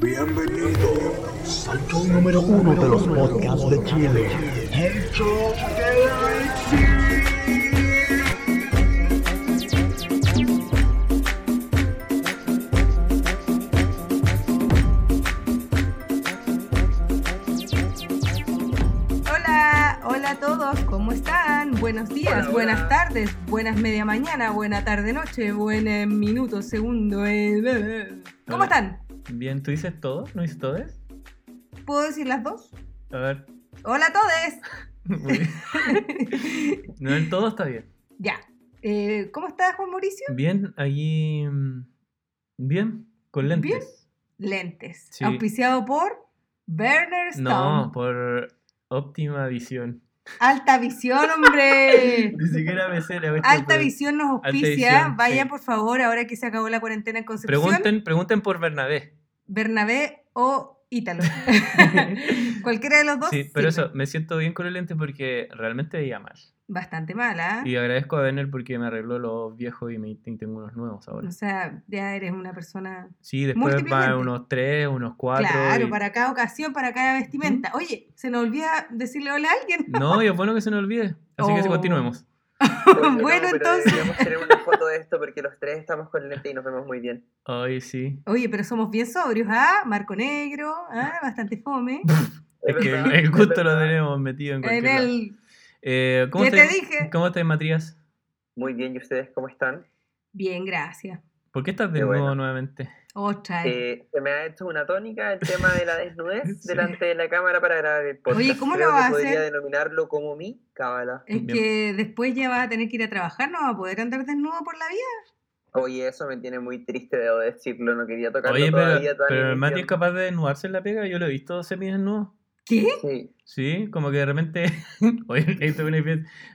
Bienvenidos al show número uno de los podcasts de Chile. El show de Hola, hola a todos, ¿cómo están? Buenos días, Hola, hola. buenas tardes, buenas media mañana, buena tarde noche, buen eh, minuto, segundo. eh, eh, eh. ¿Cómo Hola. están? Bien, ¿tú dices todo? ¿No dices todes? ¿Puedo decir las dos? A ver. Hola a bien. No, el todo está bien. ya. Eh, ¿Cómo estás, Juan Mauricio? Bien, allí. mm, Bien, con lentes. Bien. Lentes. Sí. Auspiciado por Werner Stone. No, por óptima visión. Alta visión, hombre. Ni siquiera me sé la Alta visión nos auspicia. Visión, sí. por favor, ahora que se acabó la cuarentena en Concepción. Pregunten, pregunten por Bernabé. Bernabé o Ítalo. Cualquiera de los dos. Sí, pero sirve. eso, me siento bien con el lente porque realmente veía mal. Bastante mala. Y agradezco a Werner porque me arregló los viejos y me y tengo unos nuevos ahora. O sea, ya eres una persona. Sí, después van unos tres, unos cuatro. claro, y- para cada ocasión, para cada vestimenta. Oye, se nos olvida decirle hola a alguien. No, y es bueno que se nos olvide. Así que Oh. continuemos. bueno, pero entonces. Deberíamos tener una foto de esto porque los tres estamos con lente y nos vemos muy bien. Ay, sí. Oye, pero somos bien sobrios, ¿ah? Marco negro, ¿ah? Bastante fome. Es que el gusto lo tenemos metido en en cualquier lado. Eh, ¿cómo ¿Qué te estáis- dije? ¿Cómo estás, Matías? Muy bien, ¿y ustedes cómo están? Bien, gracias. ¿Por qué estás de nuevo bueno. nuevamente? Otra. vez. Eh, se me ha hecho una tónica el tema de la desnudez Sí. delante de la cámara para grabar el podcast. Oye, ¿cómo lo Creo vas a que podría hacer? denominarlo como mi cábala. es bien. que después ya vas a tener que ir a trabajar, no vas a poder andar desnudo por la vida. Oye, eso me tiene muy triste, debo decirlo. No quería tocarlo Oye, pero, todavía. toda pero el Mati es capaz de desnudarse en la pega. Yo lo he visto semidesnudo. ¿Qué? Sí. Sí, como que de repente. Oye,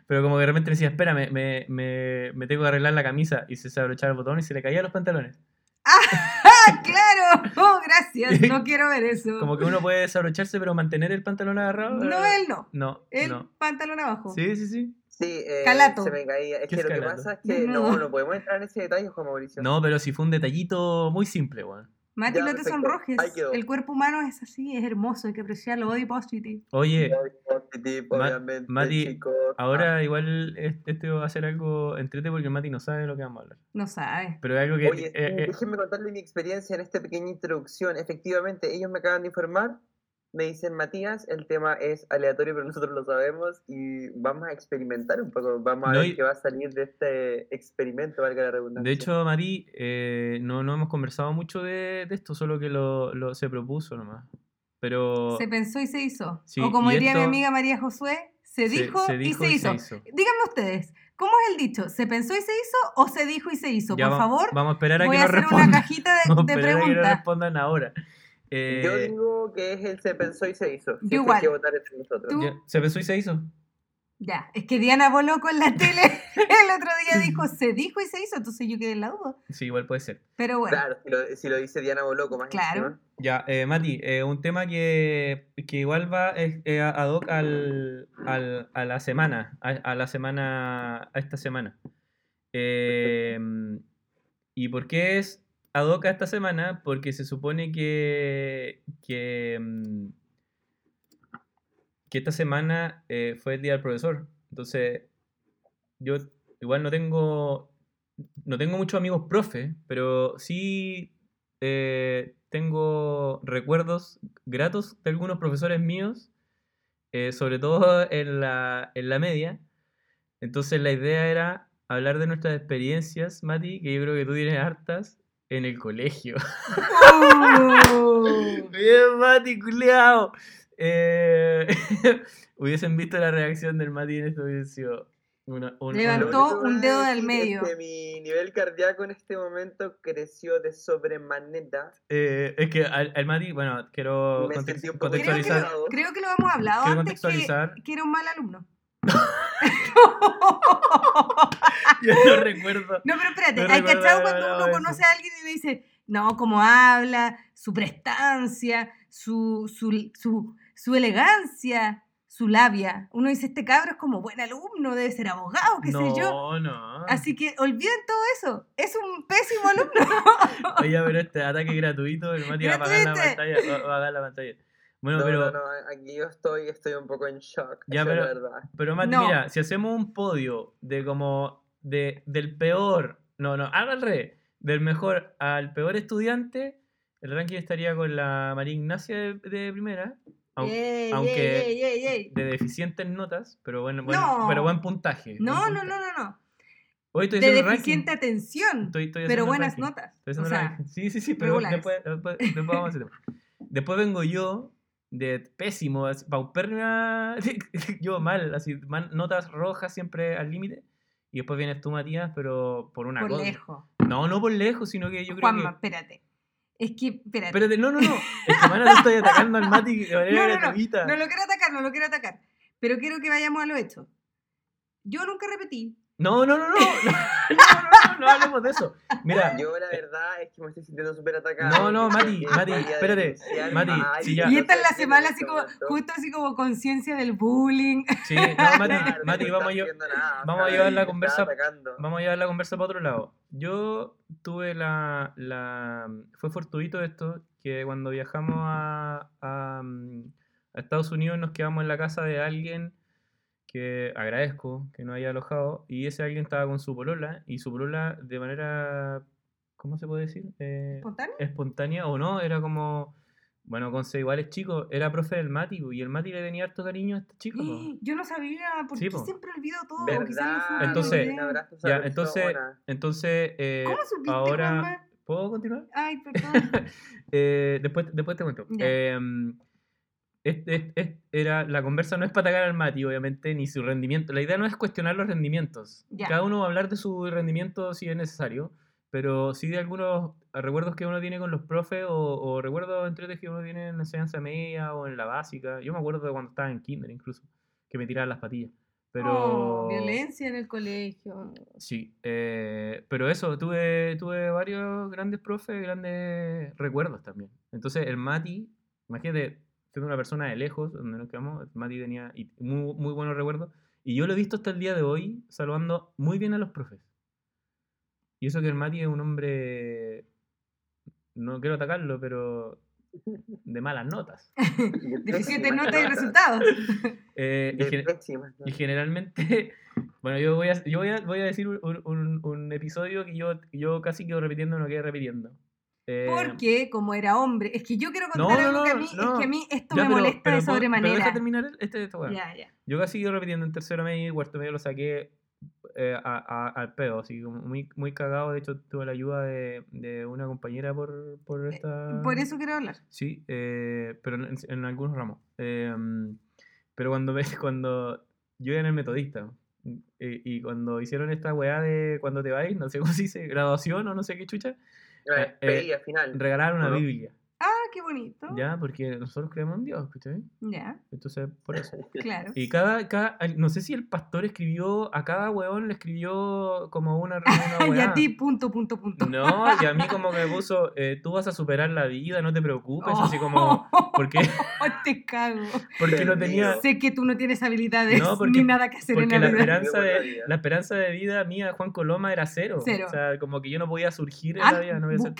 Pero como que de repente decía, espera, me, me, me, me tengo que arreglar la camisa. Y se abrochaba el botón y se le caían los pantalones. ¡Ah, claro! Oh, gracias. No quiero ver eso. Como que uno puede desabrocharse, pero mantener el pantalón agarrado. No, eh, él no. No, El no. pantalón abajo. Sí, sí, sí. Sí, eh, Calato. se me caía. Es ¿Qué que es lo que pasa es que No. no, no podemos entrar en ese detalle, Juan Mauricio. No, pero si fue un detallito muy simple, weón. Mati, Ya, no te perfecto. sonrojes. El cuerpo humano es así, es hermoso, hay que apreciarlo. Body positive. Oye, Body positive, Ma- obviamente, Mati, chicos. ahora igual es- este va a ser algo entrete porque Mati no sabe de lo que vamos a hablar. No sabes. Pero es algo que... Oye, sí, eh, eh, déjenme contarle mi experiencia en esta pequeña introducción. Efectivamente, ellos me acaban de informar, me dicen, Matías, el tema es aleatorio, pero nosotros lo sabemos y vamos a experimentar un poco. Vamos a No, ver y- qué va a salir de este experimento, valga la redundancia. de hecho, Mati, eh, no, no hemos conversado mucho de, de esto, solo que lo, lo- se propuso nomás. Pero... Se pensó y se hizo. Sí, o como y diría mi esto- amiga María Josué, se se- dijo, se y dijo se y hizo. se hizo. Díganme ustedes, ¿cómo es el dicho? ¿Se pensó y se hizo o se dijo y se hizo? ya Por favor, Vamos a esperar a voy que a hacer respondan. una cajita de, Vamos a de esperar a que nos preguntas. respondan ahora. Eh, Yo digo que es el se pensó y se hizo. Si Yo es que hay que igual. votar entre nosotros. Tú- ¿Se pensó y se hizo? Ya, es que Diana Boloco en la tele el otro día dijo, se dijo y se hizo, entonces yo quedé en la duda. Sí, igual puede ser. Pero bueno, Claro, si lo, si lo dice Diana Boloco más Claro. encima. Ya, eh, Mati, eh, un tema que, que igual va eh, eh, ad hoc al, al- a la semana, a, a la semana, a esta semana. Eh, ¿Y por qué es ad hoc a esta semana? Porque se supone que, que, mm, esta semana eh, fue el día del profesor. Entonces, yo igual no tengo, no tengo muchos amigos profe, pero sí eh, tengo recuerdos gratos de algunos profesores míos, eh, sobre todo en la, en la media. Entonces la idea era hablar de nuestras experiencias, Mati, que yo creo que tú tienes hartas, en el colegio. ¡Oh! Bien, Mati, culeado. Eh, hubiesen visto la reacción del Mati en esto, hubiese sido una, un- una- Levantó Lo que un dedo del medio. que mi nivel cardíaco en este momento creció de sobremanera. Eh, es que al, al Mati, bueno, quiero Me context- sentí un poco Creo que, contextualizar. Cuidado. creo que lo hemos hablado Quiero antes que, contextualizar. que era un mal alumno. Yo no recuerdo. No, pero espérate, No ¿hay cachado cuando uno conoce a alguien y le dice, no, cómo habla, su prestancia, su, su, su, su elegancia, su labia. Uno dice, este cabro es como buen alumno, debe ser abogado, qué no, sé yo. no. Así que olviden todo eso. Es un pésimo alumno. Oye, pero este ataque gratuito, el Mati va a apagar la pantalla. Va va a apagar la pantalla. Bueno, no, pero, no, no, aquí yo estoy, estoy un poco en shock. Ya, pero- la verdad. pero Mati, No. mira, si hacemos un podio de como de, del peor, no, no, revés, del mejor al peor estudiante, el ranking estaría con la María Ignacia de, de primera, au- Ey, aunque ey, ey. de deficientes notas, pero buen, buen- No. pero buen puntaje. No, buen no, no, no, no. Hoy estoy De haciendo un ranking. deficiente atención, Estoy- estoy pero buenas ranking. notas. Estoy O haciendo sea, ranking. Sí, sí, sí, pero después, después, después vamos a tema. Después vengo yo, de pésimo, así, paupérrima, yo mal, así, man- notas rojas siempre al límite. Y después vienes tú, Matías, pero por una por cosa. lejos. No, no por lejos, sino que yo creo Juanma, que. espérate. Es que, espérate. Espérate, no, no, no. Es que, mano, te estoy atacando al Mati de manera No, no, no, gratuita. No lo quiero atacar, no lo quiero atacar. Pero quiero que vayamos a lo hecho. Yo nunca repetí. No, no, no, no. No, no, no, no, hablemos de eso. Mira, Yo la verdad es que me estoy sintiendo súper atacado. No, no, Mati, que Mati, espérate, Mati, ya- Y esta es la semana así como, justo así como conciencia del bullying. sí, no, Mati, Claro, Mati, no vamos a, yo- vamos a llevar la conversa-. Vamos a llevar la conversa para otro lado. Yo tuve la, la- Fue fortuito esto, que cuando viajamos a, a, mm, a Estados Unidos nos quedamos en la casa de alguien que agradezco que nos haya alojado, y ese alguien estaba con su polola, y su polola de manera... ¿Cómo se puede decir? Eh, ¿Espontáneo? espontánea o no, era como... Bueno, con ser iguales chicos, era profe del Mati, y el Mati le tenía harto cariño a este chico. po. Yo no sabía, ¿por Sí, qué po. siempre olvido todo? No Entonces- Ya, entonces, entonces eh, ¿Cómo supiste, ahora... Juanma? ¿Puedo continuar? Ay, perdón. Eh, después, después te cuento. Em, este- este- este era, la conversa no es para atacar al Mati, obviamente, ni su rendimiento. La idea no es cuestionar los rendimientos. Ya. Cada uno va a hablar de su rendimiento si es necesario, pero sí de algunos recuerdos que uno tiene con los profes o, o recuerdos entre que uno tiene en la enseñanza media o en la básica. Yo me acuerdo de cuando estaba en kinder incluso, que me tiraban las patillas. Pero... Oh, violencia en el colegio. Sí, eh, pero eso, tuve, tuve varios grandes profes, grandes recuerdos también. Entonces, el Mati, imagínate, siendo una persona de lejos, donde nos quedamos, Mati tenía y muy, muy buenos recuerdos. Y yo lo he visto hasta el día de hoy saludando muy bien a los profes. Y eso que el Mati es un hombre, no quiero atacarlo, pero de malas notas. Deficiente Pésimas nota y notas. resultados. Eh, y gen- Y notas. generalmente, bueno, yo voy a, yo voy a, voy a decir un, un- un episodio que yo, yo casi quedo repitiendo, no quedo repitiendo. Eh, Porque como era hombre, es que yo quiero contar no, algo que a mí, no. es que a mí esto ya, me pero- molesta pero de puedo- Pero sobremanera. deja terminar este. Ya, ya. Yo casi quedo repitiendo en tercero medio y cuarto medio lo saqué eh, a- a- al pedo, así como muy, muy cagado. De hecho, tuve la ayuda de, de una compañera por, por esta... Por eso quiero hablar. Sí, eh, pero en, en algunos ramos. Eh, pero cuando ves, cuando yo iba en el metodista, eh, y cuando hicieron esta weá de cuando te vais, no sé cómo se dice, graduación o no sé qué chucha, Eh, final. regalaron una ¿No? Biblia, qué bonito. ¿ya? Porque nosotros creemos en Dios, ¿cachai? Ya, Entonces, por eso. claro. Y cada, cada, no sé si el pastor escribió, a cada weón le escribió como una, una y a ti, punto, punto, punto. No, y a mí como que me puso, eh, tú vas a superar la vida, no te preocupes, Oh. así como, porque, Te cago. porque no tenía. Sé que tú no tienes habilidades No, porque- ni nada que hacer en porque la la vida. esperanza, de, vida. la esperanza de vida mía, Juan Coloma, era cero. Cero. O sea, como que yo no podía surgir en Ah, la vida. No, Juan,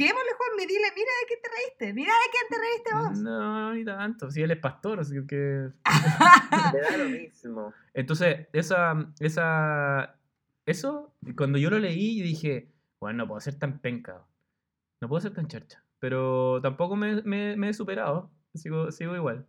me dile, mira de qué te reíste, mira de qué te reíste vos. no, ni tanto. Si él es pastor, así que... Me da lo mismo. Entonces, esa, esa, eso, cuando yo lo leí, yo dije, bueno, no puedo ser tan penca. No puedo ser tan charcha. Pero tampoco me, me- me he superado. Sigo, sigo igual.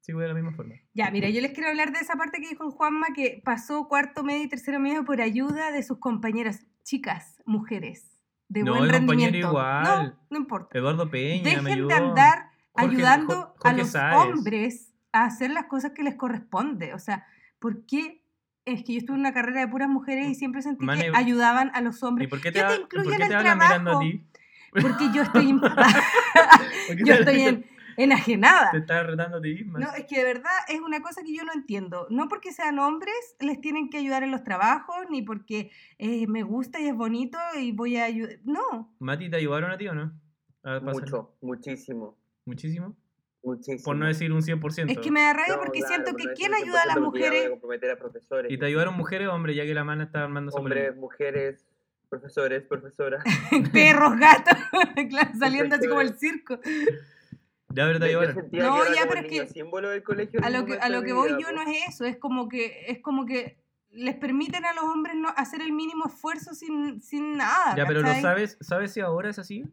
Sigo de la misma forma. Ya, mira, yo les quiero hablar de esa parte que dijo Juanma que pasó cuarto medio y tercero medio por ayuda de sus compañeras, chicas, mujeres, de No, buen el rendimiento. igual. No, no importa. Eduardo Peña me Dejen ayudó. de andar Jorge- ayudando a los Sáez. hombres a hacer las cosas que les corresponde. O sea, ¿por qué? Es que yo estuve en una carrera de puras mujeres y siempre sentí Mane, que ayudaban a los ¿Y hombres. por qué te, ¿Qué te ha- incluye por en qué el te a trabajo? ti? Porque yo estoy, en- ¿Por qué yo estoy en- enajenada. Te estás retando a ti misma. No, es que de verdad es una cosa que yo no entiendo. No porque sean hombres les tienen que ayudar en los trabajos, ni porque eh, me gusta y es bonito y voy a ayudar. No. Mati, ¿te ayudaron a ti o no? A Mucho, muchísimo. Muchísimo. Muchísimo. por no decir un 100%. Es que me da rabia No, porque claro, siento que no ¿quién ayuda a las 100% porque ya voy mujeres? comprometer a profesores. ¿Y te ayudaron mujeres o hombres, ya que la mana está armando? Hombres, mujeres, profesores, profesoras. Perros, gatos, claro, saliendo así como el circo. Ya, te Yo- No, ya, pero es que símbolo del colegio. A lo que, a lo que voy vida, yo no es eso, es como que, es como que les permiten a los hombres no hacer el mínimo esfuerzo sin, sin nada. Ya, pero ¿lo sabes? ¿Sabes si ahora es así?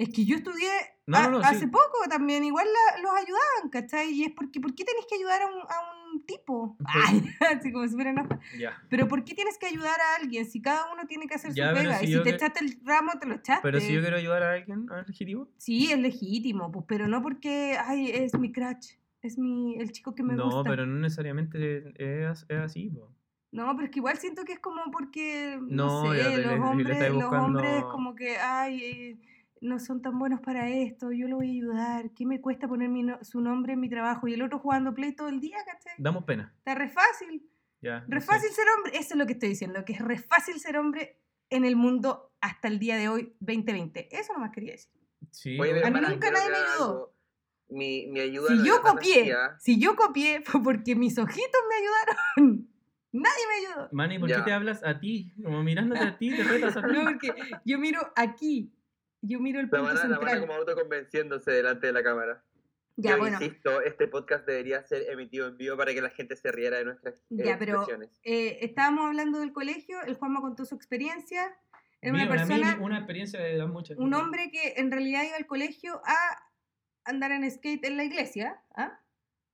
Es que yo estudié No, a- no, no, hace sí. poco también, igual la- los ayudaban, ¿cachai? Y es porque, ¿por qué tenés que ayudar a un, a un tipo? Ay, así como si fuera. Ya. Pero ¿por qué tienes que ayudar a alguien si cada uno tiene que hacer Ya, su pega? si y si te que- echaste el ramo, te lo echaste. Pero si yo quiero ayudar a alguien, ¿a legítimo? Sí, es legítimo, pues, pero no porque, ay, es mi crush, es mi, el chico que me no, gusta. pero no necesariamente es, es así. po. No, pero es que igual siento que es como porque, No, no, ya sé, los le hombres, los hombres como que, ay, eh, no son tan buenos para esto, yo lo voy a ayudar, ¿qué me cuesta poner mi no- su nombre en mi trabajo? Y el otro jugando play todo el día, ¿cachai? Damos pena. Está re fácil, Ya. re no sé. fácil ser hombre, eso es lo que estoy diciendo, que es re fácil ser hombre en el mundo hasta el día de hoy, 2020. Eso nomás quería decir. Sí. Oye. A mí hermana, nunca nadie me ayudó. Mi, mi ayuda Si no yo copié, vacía. si yo copié fue porque mis ojitos me ayudaron. Nadie me ayudó. Manny, ¿por qué Ya. te hablas a ti? Como mirándote a ti, te retas a ti. No, porque yo miro aquí, yo miro el La punto la mana central. como autoconvenciéndose delante de la cámara. Ya, Yo bueno, insisto, este podcast debería ser emitido en vivo para que la gente se riera de nuestras eh, Ya, pero- eh, estábamos hablando del colegio, el Juanma contó su experiencia. Era una Mira, una persona, mini- una experiencia de muchas. un hombre que en realidad iba al colegio a andar en skate en la iglesia. ¿ah?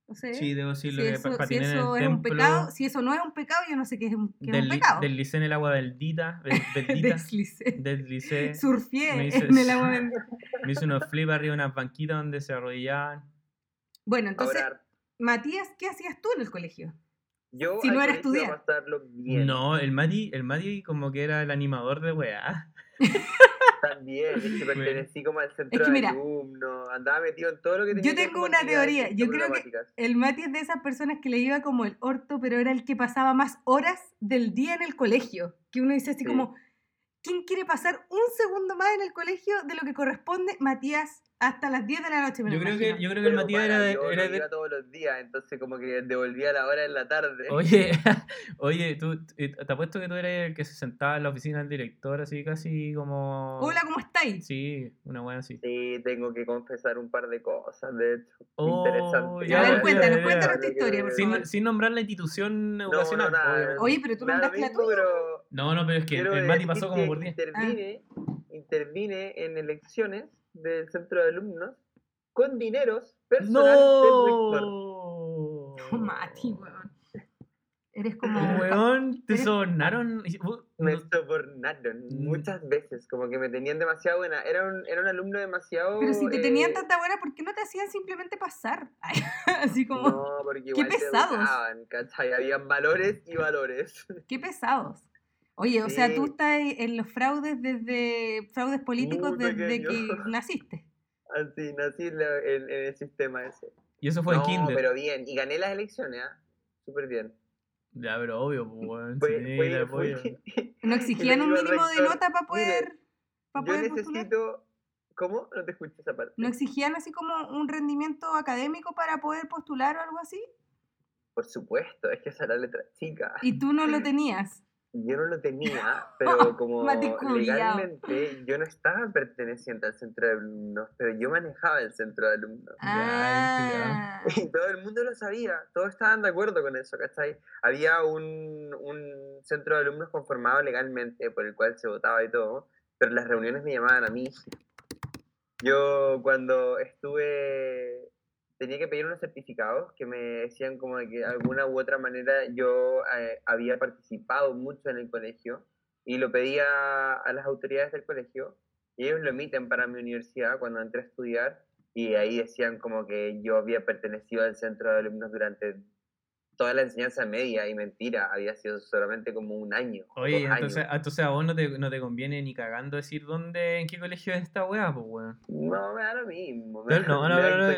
No sé. Sí, debo decirlo si que eso, si eso es un pecado, si eso no es un pecado, yo no sé qué es un, qué es un desli- pecado. Deslicé en el agua bendita. be- Bendita. Deslicé. Deslicé. Surfié me hice- en el agua bendita. Me hice unos flips arriba de unas banquitas donde se arrodillaban. Bueno, entonces, Ahora, Matías, ¿qué hacías tú en el colegio? yo si no era estudiar. No, el Mati, el Mati como que era el animador de weá. También, es que pertenecí como al centro que de alumnos, andaba metido en todo lo que tenía yo que ver tengo con una teoría, yo creo que-. El Mati es de esas personas que le iba como el orto, pero era el que pasaba más horas del día en el colegio. Que uno dice así Sí. como, ¿quién quiere pasar un segundo más en el colegio de lo que corresponde? Matías, hasta las 10 de la noche. me lo Yo creo que, yo creo que el Matías era de, yo era no de- iba todos los días, entonces como que devolvía la hora en la tarde. Oye, oye, tú, eh, te apuesto que tú eres el que se sentaba en la oficina del director, así casi como... Hola, ¿cómo estáis? Sí, una buena así. Sí, tengo que confesar un par de cosas, de hecho. Oh, Interesante. ya, a ver, cuéntanos, ya, cuéntanos ya. tu historia, por Sin, favor. sin nombrar la institución educacional. nada. Oye, pero tú mandaste la tuya. pero No, no, pero es que quiero el Mati pasó como por 10. Intervine, intervine en elecciones del centro de alumnos con dineros personales del rector. ¡No! Oh, Mati, weón. Eres como... Weón, te eres- sobornaron. uh, Me no- sobornaron Mm. muchas veces, como que me tenían demasiado buena. Era un, era un alumno demasiado... Pero si te tenían eh, tanta buena, ¿por qué no te hacían simplemente pasar? así como... No, porque igual te pesados. educaban, ¿cachai? Habían valores y valores. Qué pesados. Oye, o sea, tú estás en los fraudes desde fraudes políticos Muy desde que naciste. Así, nací en, el sistema ese. Y eso fue no, Kinder. pero bien. Y gané las elecciones, ¿ah? Súper bien. Ya, pero obvio, pues, Fue, el ¿No exigían un mínimo de nota para "Mire, poder, para Yo poder postular? necesito... ¿Cómo? No te escuché esa parte. ¿No exigían así como un rendimiento académico para poder postular o algo así? Por supuesto, es que esa es la letra chica. Y tú no lo tenías. Yo no lo tenía, pero como legalmente yo no estaba perteneciente al centro de alumnos, pero yo manejaba el centro de alumnos. Ah, Y todo el mundo lo sabía, todos estaban de acuerdo con eso, ¿cachai? Había un, un centro de alumnos conformado legalmente por el cual se votaba y todo, pero las reuniones me llamaban a mí. Yo cuando estuve, tenía que pedir unos certificados que me decían como de que alguna u otra manera yo eh, había participado mucho en el colegio y lo pedía a las autoridades del colegio y ellos lo emiten para mi universidad cuando entré a estudiar y ahí decían como que yo había pertenecido al centro de alumnos durante toda la enseñanza media y mentira, había sido solamente como un año. Oye, entonces, años. entonces a vos no te, no te conviene ni cagando decir dónde, en qué colegio es esta weá, pues weón. No, me da lo mismo. No, no, no, no.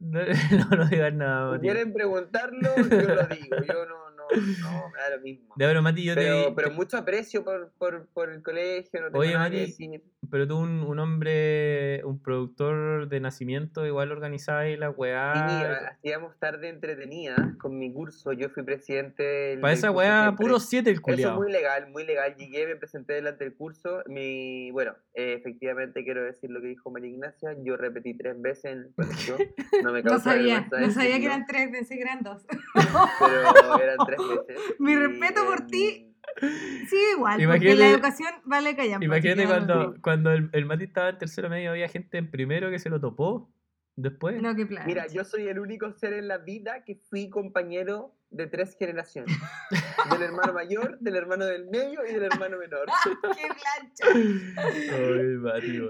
No, no, no digas nada, Si Mati. quieren preguntarlo, yo lo digo. Yo no, no, no, me da lo mismo. Ya, pero Mati, yo te Pero, vi- pero te- mucho aprecio por, por, por el colegio, no tengo Oye, nada que Mati, decir. pero tú, un, un hombre, un productor de nacimiento, igual organizaba ahí la Sí, weá. hacíamos tarde entretenida con mi curso. Yo fui presidente. del- Para del esa weá, siempre. puro 7 el Eso es culiao. muy legal, muy legal. Llegué, me presenté delante del curso. Mi, bueno, eh, efectivamente quiero decir lo que dijo María Ignacia. Yo repetí tres veces en el colegio. No me No sabía, no sabía que eran tres, pensé que eran dos. Pero eran tres veces. Mi Y, respeto por ti. Sí, igual, porque Imagínate- la educación vale callar. Imagínate cuando, cuando el, el Mati estaba en tercero medio, había gente en primero que se lo topó. Después. No, qué plan. Mira, yo soy el único ser en la vida que fui compañero de tres generaciones. Del hermano mayor, del hermano del medio y del hermano menor. qué plancha. Ay, Mati.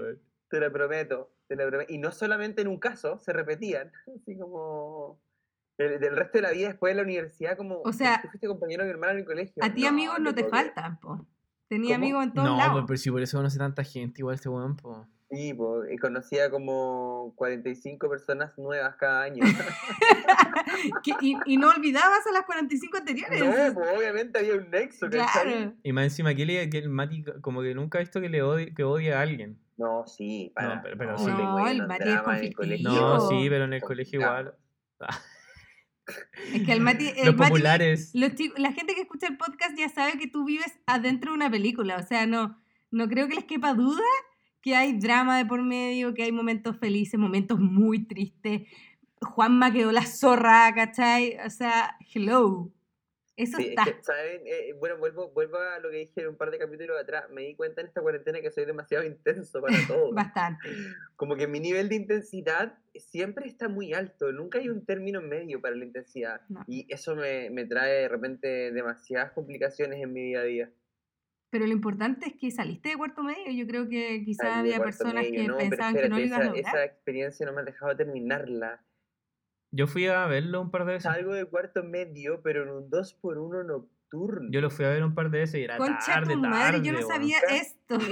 Te lo prometo, te lo prometo. Y no solamente en un caso, se repetían. Así como... el- del resto de la vida después de la universidad, como... O sea, tú fuiste compañero de mi hermano en el colegio. A ti amigos no te faltan, po. Tenía ¿Cómo? amigos en todos No, lados. pues, pero si por eso conoce tanta gente, igual este weón, po. Sí, po, y conocía como 45 personas nuevas cada año. Y, y no olvidabas a las 45 anteriores. no, pues obviamente había un nexo, claro. Y más encima que, le- que el Mati como que nunca ha visto que le odie, que odie a alguien. No, sí, para. pero- pero no, sí. No, el Mati es dramas en el conflictivo. colegio. No, sí, pero en el colegio igual. Es que el Mati. El Los Mati- populares. los chi- la gente que escucha el podcast ya sabe que tú vives adentro de una película. O sea, no, no creo que les quepa duda que hay drama de por medio, que hay momentos felices, momentos muy tristes. Juanma quedó la zorra, ¿cachai? O sea, hello. Eso Sí, es está. que, ¿saben? Eh, bueno, vuelvo, vuelvo a lo que dije un par de capítulos atrás. Me di cuenta en esta cuarentena que soy demasiado intenso para todo. Bastante. Como que mi nivel de intensidad siempre está muy alto. Nunca hay un término medio para la intensidad. No. Y eso me, me trae de repente demasiadas complicaciones en mi día a día. Pero lo importante es que saliste de cuarto medio. Yo creo que Salí de había personas medio. que No, pensaban que no lo espérate, a lograr. esa experiencia no me ha dejado terminarla. Yo fui a verlo un par de veces. Salgo de cuarto medio, pero en un 2x1 nocturno. Yo lo fui a ver un par de veces y era Concha tarde, tu tarde. madre, yo no sabía esto.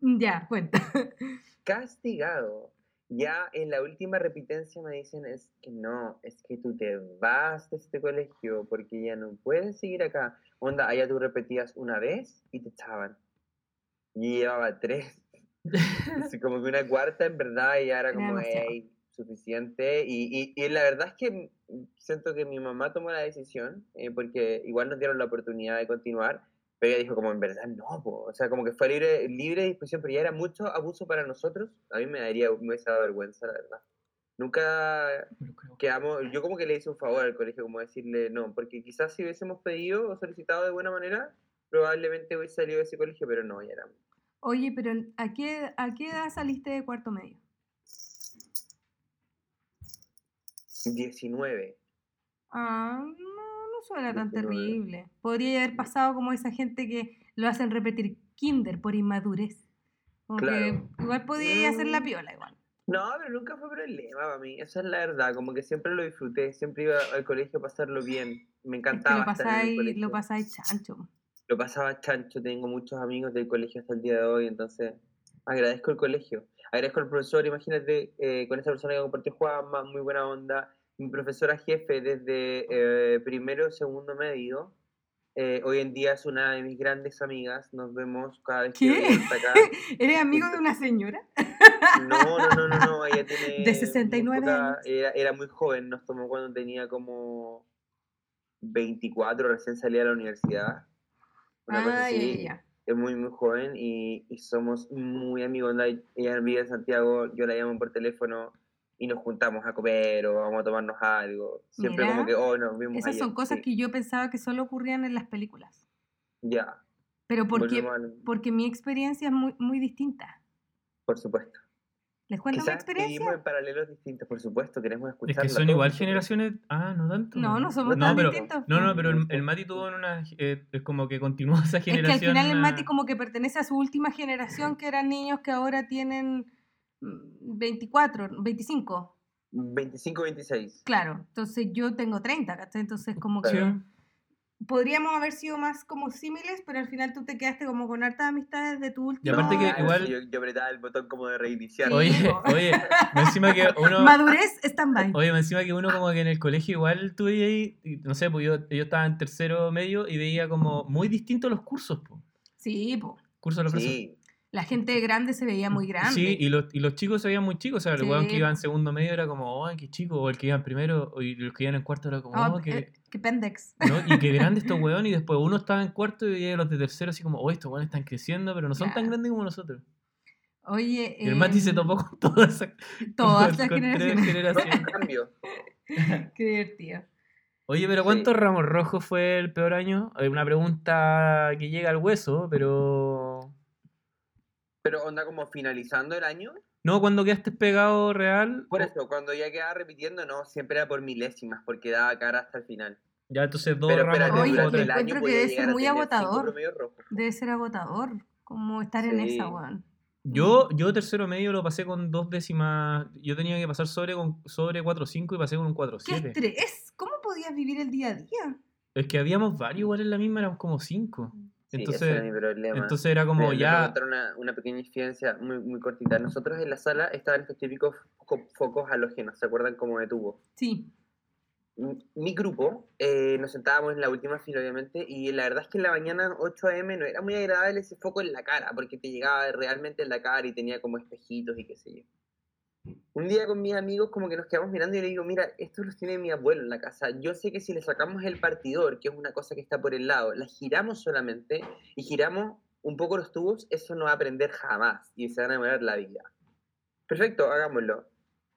Ya, cuenta. castigado. Ya en la última repitencia me dicen es que no, es que tú te vas de este colegio porque ya no puedes seguir acá. Onda, allá tú repetías una vez y te echaban. Y llevaba tres. Así como que una cuarta en verdad ya era Era como, demasiado. hey, suficiente. Y, y, y la verdad es que siento que mi mamá tomó la decisión, eh, porque igual nos dieron la oportunidad de continuar, pero ella dijo como, en verdad no, po". o sea, como que fue libre, libre disposición, pero ya era mucho abuso para nosotros. A mí me daría, me hubiese dado vergüenza, la verdad. Nunca quedamos, yo como que le hice un favor al colegio, como decirle no, porque quizás si hubiésemos pedido o solicitado de buena manera, probablemente hubiese salido de ese colegio, pero no, ya era Oye, pero ¿a qué, ¿a qué edad saliste de cuarto medio? 19. Ah, no, no suena tan 19. terrible. Podría haber pasado como esa gente que lo hacen repetir kinder por inmadurez. Como Claro. que igual podía hacer la Mm. piola igual. No, pero nunca fue problema para mí, esa es la verdad, como que siempre lo disfruté, siempre iba al colegio a pasarlo bien, me Es que encantaba lo estar en el pasáis, colegio. lo pasáis chancho. Lo pasaba chancho, tengo muchos amigos del colegio hasta el día de hoy, entonces agradezco el colegio, agradezco al profesor, imagínate, eh, con esa persona que compartió Juanma, muy buena onda, mi profesora jefe desde eh, primero, segundo medio, eh, hoy en día es una de mis grandes amigas, nos vemos cada vez que ¿Qué? hasta acá. ¿Eres amigo de una señora? No, no, no, no, no, ella tiene... De muy 69 poca- años. Era, era muy joven, nos tomó cuando tenía como 24, recién salía de la universidad. Una Ah, ya, así. ya, ya. Es muy, muy joven y, y somos muy amigos. Ella vive en Santiago, yo la llamo por teléfono y nos juntamos a comer o vamos a tomarnos algo. Siempre como que, oh, nos vimos Esas ayer", son cosas sí, que yo pensaba que solo ocurrían en las películas. Ya, Pero porque, porque mi experiencia es muy, muy distinta. por supuesto. ¿Les cuento mi Quizás experiencia? vivimos en paralelos distintos, por supuesto, queremos Es escucharla. que son igual generaciones. Ah, no tanto. No, no somos No, tan pero- distintos. No, no, pero el, el Mati tuvo en una. eh, es como que continuó esa Es que generación. al final el Mati como que pertenece a su última generación, que eran niños que ahora tienen mm, 24, 25. 25, 26. Claro, entonces yo tengo 30, ¿cachai? Entonces como que Sí. Podríamos haber sido más como símiles, pero al final tú te quedaste como con hartas amistades de tu último... aparte que Ah, igual- Yo, yo apretaba el botón como de reiniciar. Sí. Oye, po. oye, encima que uno... Madurez, stand-by. Oye, encima que uno como que en el colegio igual tuve ahí, y no sé, pues yo, yo estaba en tercero medio y veía como muy distintos los cursos, pues. Sí, po. Cursos de los profesores. Sí, La gente grande se veía muy grande. Sí, y los, y los chicos se veían muy chicos, o sea, el weón que Sí, iba en segundo medio era como, oh, qué chico, o el que iba en primero, y los que iban en cuarto era como, Oh, oh, qué, eh, qué pendex. ¿no? y qué grande estos weón, y después uno estaba en cuarto y veía los de tercero así como, oh, estos weones están creciendo, pero no son tan grandes como nosotros. Oye, Y el Mati se em, topó con todas esas todas las generaciones. generaciones. cambio. Qué divertido. Oye, pero Sí. ¿cuántos ramos rojos fue el peor año? Eh, Una pregunta que llega al hueso, pero... Pero onda como finalizando el año. No, cuando quedaste pegado real. Por o- eso, cuando ya quedaba repitiendo, no, siempre era por milésimas, porque daba cara hasta el final. Ya, entonces dos Pero espérate, Oye, rojos. durante yo el encuentro año que debe ser muy cinco agotador. Debe ser agotador como estar en esa, weón. Yo, yo tercero medio lo pasé con dos décimas. Yo tenía que pasar sobre, con, sobre 4.5 y pasé con un ¡Qué 4.7. estrés! ¿Cómo podías vivir el día a día? Es que habíamos varios igual en la misma, éramos como 5. Sí, Entonces- ese era mi problema. Entonces era como Me- me voy a ya. contar una, una pequeña incidencia muy, muy cortita. Nosotros en la sala estaban estos típicos fo- focos halógenos, ¿se acuerdan? Como de tubo. Sí. Mi, mi grupo, eh, nos sentábamos en la última fila, obviamente, y la verdad es que en la mañana 8 a.m. no era muy agradable ese foco en la cara, porque te llegaba realmente en la cara y tenía como espejitos y qué sé yo. Un día con mis amigos como que nos quedamos mirando y le digo, mira, estos los tiene mi abuelo en la casa. Yo sé que si le sacamos el partidor, que es una cosa que está por el lado, la giramos solamente y giramos un poco los tubos, eso no va a prender jamás y se van a demorar la vida. Perfecto, hagámoslo.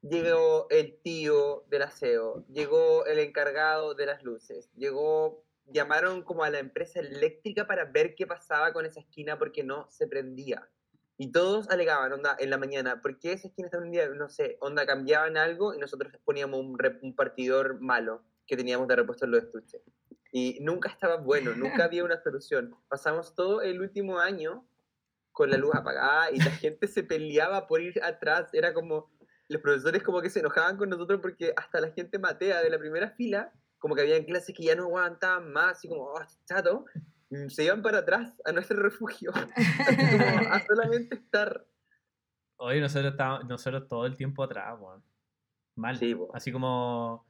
Llegó el tío del aseo, llegó el encargado de las luces, llegó, llamaron como a la empresa eléctrica para ver qué pasaba con esa esquina porque no se prendía. Y todos alegaban, onda, en la mañana, ¿por qué esa esquina está prendida? No sé, onda, cambiaban algo y nosotros poníamos un, rep- un partidor malo que teníamos de repuesto en los estuches. Y nunca estaba bueno, nunca había una solución. Pasamos todo el último año con la luz apagada y la gente se peleaba por ir atrás. Era como, los profesores como que se enojaban con nosotros porque hasta la gente matea de la primera fila, como que habían clases que ya no aguantaban más y como, oh, chato, se iban para atrás a nuestro refugio, a solamente estar. Oye, nosotros estábamos, nosotros todo el tiempo atrás, weón. Mal. Sí. Así como.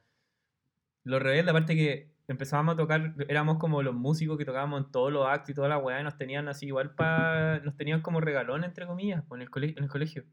Los rebeldes, aparte que empezábamos a tocar, éramos como los músicos que tocábamos en todos los actos y toda la weá, y nos tenían así igual para. Nos tenían como regalón, entre comillas, en el, cole- en el colegio.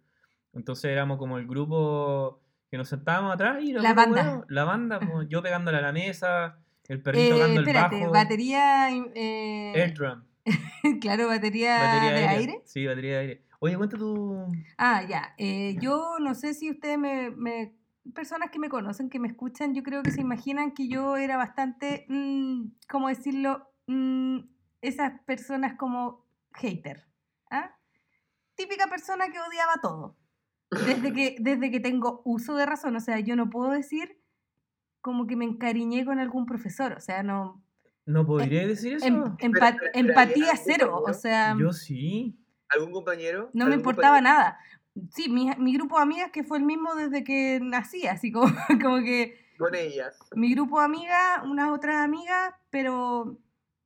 Entonces éramos como el grupo que nos sentábamos atrás y La banda. weón, la banda, yo pegándole a la mesa, el perrito Eh, tocando el espérate, bajo. batería. eh, Air drum. claro, batería, Batería de aire. Sí, batería de aire. Oye, cuenta tu. Ah, ya. eh, yo no sé si ustedes me, me- Personas que me conocen, que me escuchan, yo creo que se imaginan que yo era bastante. mm, ¿Cómo decirlo? Mm, esas personas como hater. ¿ah? Típica persona que odiaba todo. Desde que, desde que tengo uso de razón. O sea, yo no puedo decir como que me encariñé con algún profesor. O sea, no. ¿No podría decir eso? em- espera, empatía ¿había cero. O sea. Yo sí. ¿Algún compañero? No me ¿Algún importaba compañero? nada. Sí, mi, mi grupo de amigas que fue el mismo desde que nací, así como, como que Con ellas. mi grupo de amigas, unas otras amigas, pero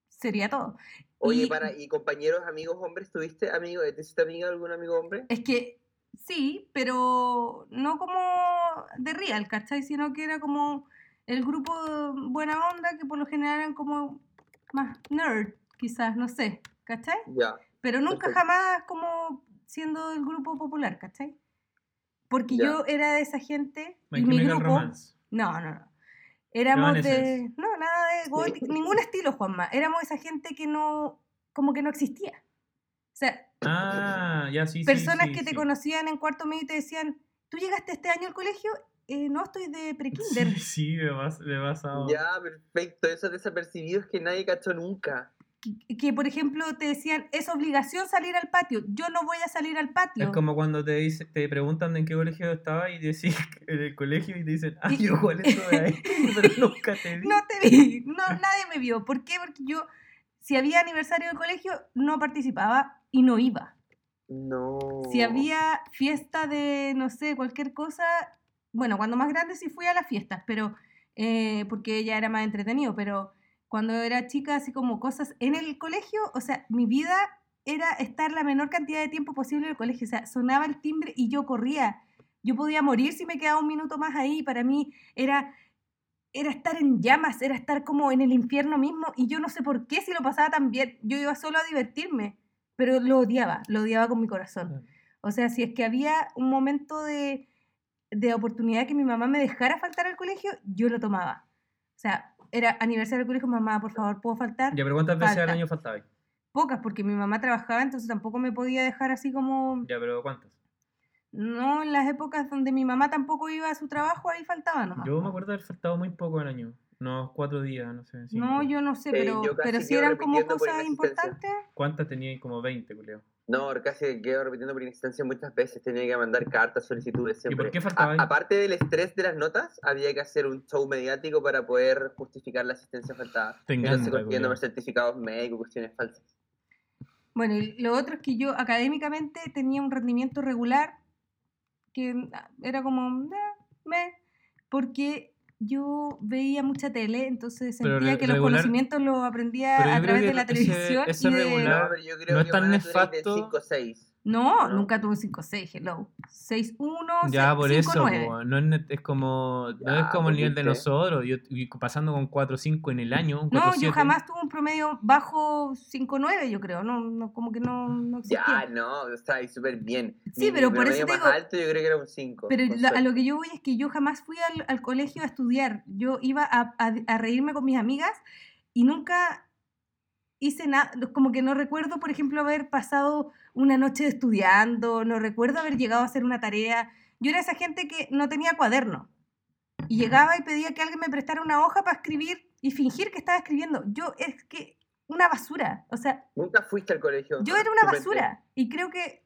sería todo. Oye, Y- para, ¿y compañeros, amigos, hombres? ¿Tuviste amigo, ¿te hiciste amiga de algún amigo hombre? Es que sí, pero no como de real, ¿cachai? Sino que era como el grupo de buena onda que por lo general eran como más nerd, quizás, no sé, ¿cachai? Ya. Pero nunca Perfecto. jamás como siendo del grupo popular, ¿cachai? Porque Ya. yo era de esa gente My y mi grupo... Romance. No, no, no. Éramos de... Evanescence. No, nada de gótico, ningún estilo, Juanma. Éramos esa gente que no... como que no existía. O sea, Ah, ya sí, sí, personas sí, que te sí. conocían en cuarto medio y te decían, ¿tú llegaste este año al colegio? "Eh, no, estoy de prekinder. Sí, sí, me vas, me vas a... Ya, perfecto. Esos desapercibidos que nadie cachó nunca. Que, que, por ejemplo, te decían, es obligación salir al patio. Yo no voy a salir al patio. Es como cuando te dice, te preguntan en qué colegio estaba y decís en el colegio y te dicen, ah, yo eso de ahí, pero nunca te vi. No te vi, no, nadie me vio. ¿Por qué? Porque yo, si había aniversario del colegio, no participaba y no iba. No. Si había fiesta de, no sé, cualquier cosa, bueno, cuando más grande sí fui a las fiestas, pero, eh, porque ya era más entretenido, pero cuando era chica, así como cosas en el colegio, o sea, mi vida era estar la menor cantidad de tiempo posible en el colegio, o sea, sonaba el timbre y yo corría. Yo podía morir si me quedaba un minuto más ahí, para mí era era estar en llamas, era estar como en el infierno mismo y yo no sé por qué si lo pasaba tan bien, yo iba solo a divertirme, pero lo odiaba, lo odiaba con mi corazón. O sea, si es que había un momento de, de oportunidad que mi mamá me dejara faltar al colegio, yo lo tomaba. O sea, era aniversario del colegio, mamá, por favor, ¿puedo faltar? Ya, pero ¿cuántas veces al año faltaba? Pocas, porque mi mamá trabajaba, entonces tampoco me podía dejar así como... Ya, pero ¿cuántas? No, en las épocas donde mi mamá tampoco iba a su trabajo, ahí faltaba nomás. Yo me acuerdo de haber faltado muy poco al año. Unos cuatro días, no sé. No, cinco. yo no sé, pero, pero si eran como cosas importantes. ¿Cuántas tenía? Como 20, culeo. No, casi quedo repitiendo por insistencia muchas veces. Tenía que mandar cartas, solicitudes siempre. por qué faltaba A- aparte del estrés de las notas, había que hacer un show mediático para poder justificar la asistencia faltada. Entonces, consiguiendo certificados médicos, cuestiones falsas. Bueno, y lo otro es que yo académicamente tenía un rendimiento regular que era como, "Ah, me, porque yo veía mucha tele, entonces sentía re- que los conocimientos los aprendía a través de la ese- televisión. ese y de- regular- No, pero yo creo no es que tan van a tener del nefasto. No, 5-6. ¿no? nunca tuve 5-6, hello. 6-1, Ya, por eso, 5-9. po, no es, es como, no es como el pues, nivel de nosotros. Yo pasando con 4-5 en el año. un No, 4-7. yo jamás tuve un promedio bajo 5-9, yo creo. No, no, como que no, no existía. Ya, no, está ahí súper bien. Sí, pero por eso te más digo- alto yo creo que era un 5. Pero lo- a lo que yo voy es que yo jamás fui al, al colegio a estudiar. Yo iba a, a- a reírme con mis amigas y nunca hice nada. Como que no recuerdo, por ejemplo, haber pasado una noche estudiando, no recuerdo haber llegado a hacer una tarea. Yo era esa gente que no tenía cuaderno. Y llegaba y pedía que alguien me prestara una hoja para escribir y fingir que estaba escribiendo. Yo es que una basura. O sea, Nunca fuiste al colegio. yo era una basura y creo que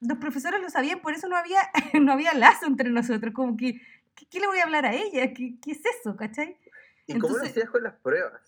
los profesores lo sabían, por eso no había, no había lazo entre nosotros, como que, ¿qué, qué le voy a hablar a ella? ¿Qué, qué es eso? ¿Cachai? ¿Y cómo lo Entonces- hacías con las pruebas?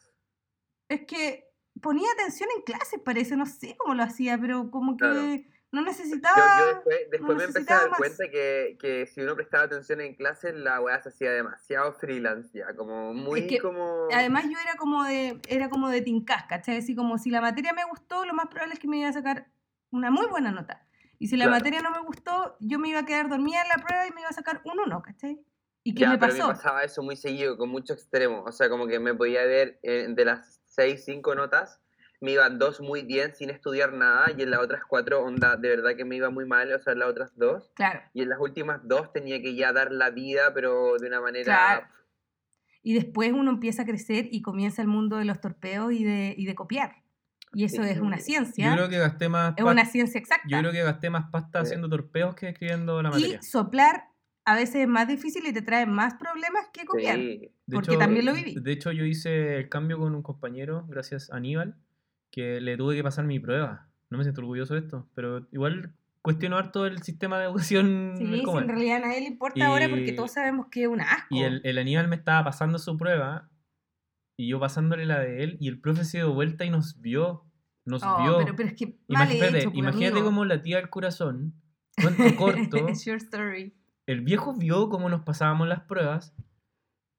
Es que ponía atención en clases, parece, no sé cómo lo hacía, pero como que Claro. no Yo, necesitaba... yo después, después me empecé a dar más. cuenta que, que si uno prestaba atención en clases, la weá se hacía demasiado freelance ya, como muy que, como... Además yo era como de, era como de tincas, ¿cachai? Así como si la materia me gustó, lo más probable es que me iba a sacar una muy buena nota. Y si la Claro. materia no me gustó, yo me iba a quedar dormida en la prueba y me iba a sacar un 1, ¿cachai? ¿Y qué Ya, me pero pasó? me pasaba eso muy seguido, con mucho extremo. O sea, como que me podía ver eh, de las seis, cinco notas, me iban dos muy bien sin estudiar nada, y en las otras cuatro, onda, de verdad que me iba muy mal, o sea, en las otras dos. Claro. Y en las últimas dos tenía que ya dar la vida, pero de una manera... Claro. Y después uno empieza a crecer y comienza el mundo de los torpeos y de, y de copiar. Y eso Sí. es una Yo ciencia. creo que gasté más Es una ciencia exacta. yo creo que gasté más pasta Sí. haciendo torpeos que escribiendo la materia. y soplar a veces es más difícil y te trae más problemas que copiar. Sí. Porque también lo viví. De hecho, yo hice el cambio con un compañero, gracias a Aníbal, que le tuve que pasar mi prueba. No me siento orgulloso de esto, pero igual cuestiono harto el sistema de educación. Sí, si en realidad a nadie le importa ahora porque todos sabemos que es un asco. Y el, el Aníbal me estaba pasando su prueba y yo pasándole la de él y el profe se dio vuelta y nos vio. Nos Oh, vio. pero, pero es que Imagínate, hecho, imagínate como la tía del corazón, cuento corto, Short story. El viejo vio cómo nos pasábamos las pruebas,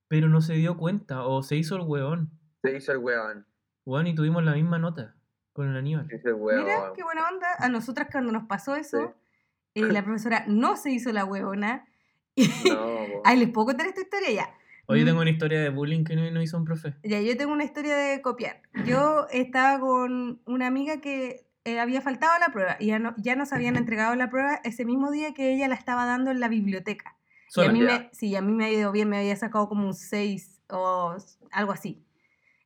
pero no se dio cuenta o se hizo el hueón. Se hizo el weón. Hueón, y tuvimos la misma nota con el Aníbal. Se hizo el weón. Mira, qué buena onda. A nosotras cuando nos pasó eso, Sí. eh, la profesora no se hizo la huevona. No. Ay, ¿les puedo contar esta historia? Ya. Hoy Mm. tengo una historia de bullying que no, no hizo un profe. Ya, yo tengo una historia de copiar. Yo estaba con una amiga que eh, había faltado la prueba y ya, no, ya nos habían entregado la prueba ese mismo día que ella la estaba dando en la biblioteca. Y a mí me, sí, a mí me ha ido bien, me había sacado como un 6 o algo así.